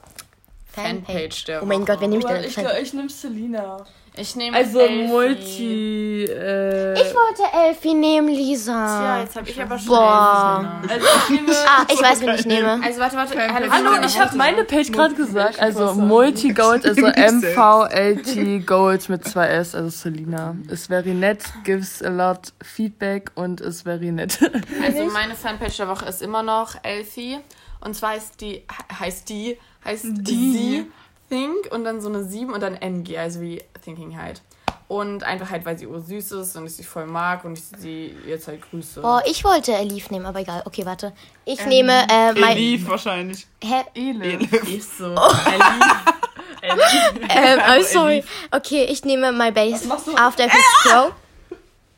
Fanpage. Der Oh mein Gott, wer nehme ich denn? Ich, glaub, ich nehme Selina. Ich nehme Also Elfie. Multi. Äh, Ich wollte Elfie nehmen, Ja, Lisa. jetzt habe ich aber schon Boah. Elfie also ich nehme. Ah, ich weiß, wen ich nehme. Also warte, warte. Fanpage. Hallo, Hallo, ich habe meine Page gerade gesagt. Also Multi Gold, also MVLT Gold mit zwei S, also Selina. Ist very nett, gives a lot feedback und ist very nett. Also meine Fanpage der Woche ist immer noch Elfie. Und zwar heißt die, heißt die, heißt Die. sie Think und dann so eine 7 und dann NG, also wie Thinking halt. Und einfach halt, weil sie ursüß ist und ich sie voll mag und ich sie jetzt halt grüße. Oh, ich wollte Elif nehmen, aber egal. Okay, warte. Ich nehme äh, mein. Elif wahrscheinlich. Hä? Elif. Ich so. Oh. [laughs] Ähm, I'm sorry. Okay, ich nehme my Base After Effects Pro.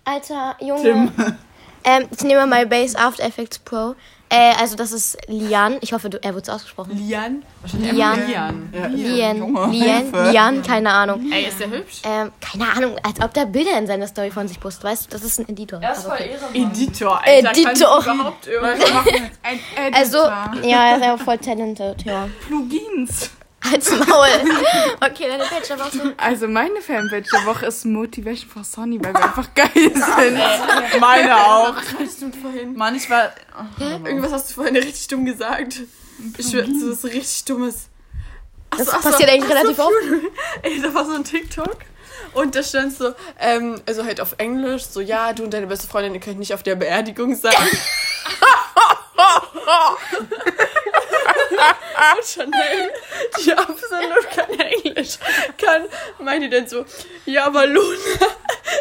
Alter, Junge. Ähm, ich nehme my Base After Effects Pro. Äh, also das ist Lian. Ich hoffe, du, er wird es ausgesprochen. Lian? Lian. Lian. Ja, Lian. Lian. Lian, keine Ahnung. Ey, ist der hübsch? Ähm, keine Ahnung, als ob der Bilder in seiner Story von sich postet. Weißt du, das ist ein Editor. Er ist voll okay. Ehrenmann. Editor, Alter. Editor. Überhaupt irgendwas Ein Editor. Also, ja, er ist einfach voll talented, ja. Plugins. Als Maul. [laughs] Okay, deine aber auch so. Also meine Fanpage der Woche ist Motivation for Sonny, weil wir einfach geil [laughs] sind. Meine auch. hast du vorhin? Mann, ich war. Irgendwas hast du vorhin richtig dumm gesagt. Ich schwör, das ist richtig dummes. Das passiert eigentlich relativ oft. [laughs] Ey, da war so ein TikTok. Und da stand so, ähm, also halt auf Englisch, so, ja, du und deine beste Freundin, ihr könnt nicht auf der Beerdigung sein. Und Chanel, die absolut kein Englisch kann, meint die dann so, ja, aber Luna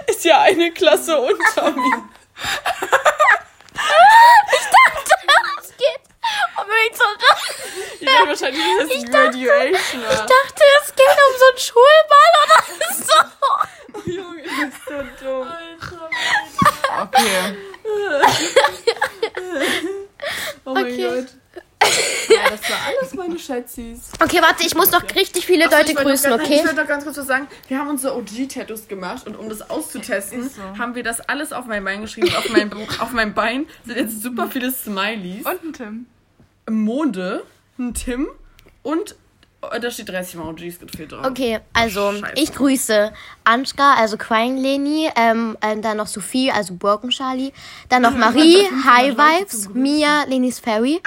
ist ja eine Klasse unter mir. Es geht um mich so. Die wird wahrscheinlich das Graduation war. Ich dachte, es geht um so einen Schulball oder so. Junge, du bist so dumm. Okay. [laughs] [laughs] Oh mein Okay. Gott. Ja, das war alles meine Schätzis. Okay, warte, ich muss noch richtig viele Achso, Leute grüßen, ganz- okay? Ich wollte noch ganz kurz was sagen. Wir haben unsere OG-Tattoos gemacht und um das auszutesten, haben wir das alles auf mein Bein geschrieben. auf, meinem, [laughs] auf meinem Bein sind jetzt super viele Smileys. Und ein Tim. Monde, ein Tim und da steht 30 Emojis gefehlt drauf. Okay, also Scheiße. ich grüße Anschka, also Crying Leni, ähm, äh, dann noch Sophie, also Broken Charlie, dann noch [laughs] Marie, High Vibes, Mia, Lenis Fairy,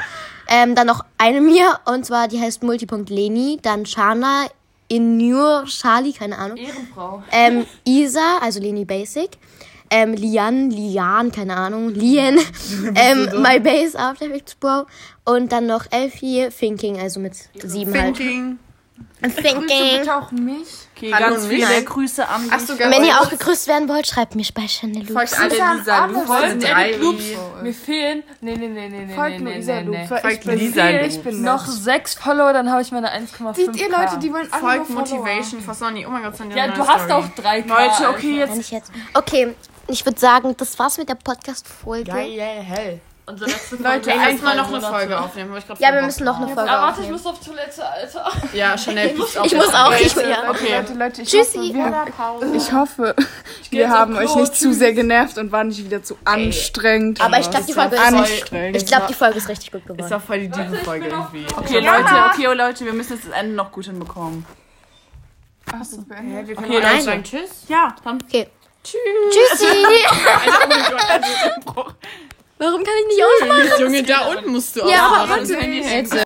ähm, dann noch eine Mia, und zwar die heißt Multipunkt Leni, dann Shana, Inur Charlie, keine Ahnung, Ehrenfrau. ähm, Isa, also Leni Basic, ähm, Lian, Lian, keine Ahnung, Lian, [laughs] [laughs] ähm, My Base After Effects Pro und dann noch Elfie, Thinking, also mit sieben halt. Thinking. Thinking. auch mich. Okay, Hallo ganz viele Nein. Grüße an dich. ganz Wenn ihr auch gegrüßt werden wollt, schreibt mich bei Chanel Lux. Folgt alle Lisa Loops. Folgt sind drei Loops. Mir fehlen. Nee, nee, nee, nee, nee. Folgt nee, Luisa nee, nee, Loops, Folgt bin Lisa. Loops. Ich bin Noch sechs Follower, dann habe ich meine 1,5. Seht ihr Leute, die wollen alle Folgt. Motivation for Sonny. Oh mein Gott, Sonny. Ja, hat du hast auch drei Leute, okay, jetzt. Okay, ich würde sagen, das war's mit der Podcast-Folge. Ja, ja, hell. Unsere letzte Leute, Ey, Ein, lass mal noch eine. Folge aufnehmen. hab ich grad Ja, wir müssen noch eine. Folge Aber warte, ich aufnehmen. muss auf Toilette, Alter. Ja, Chanel piept auch Ich muss auch. Ich, Leute, ja. Okay. Leute, Leute, ich Tschüssi. hoffe, wir, ich hoffe, geh wir haben auf euch nicht zu tschüss. sehr genervt und waren nicht wieder zu anstrengend. Aber ich glaube, die Folge ist anstrengend. Ich glaube, die Folge ist richtig gut Ist geworden. doch voll die Diebe-Folge irgendwie. Okay, Leute, okay, oh, Leute, wir müssen jetzt das Ende noch gut hinbekommen. Achso, Okay, okay, Leute. sagen Tschüss. Ja. Okay. Tschüssi. [laughs] Warum kann ich nicht ausmachen? Junge, da unten musst du Ja, auch. aber machen. warte.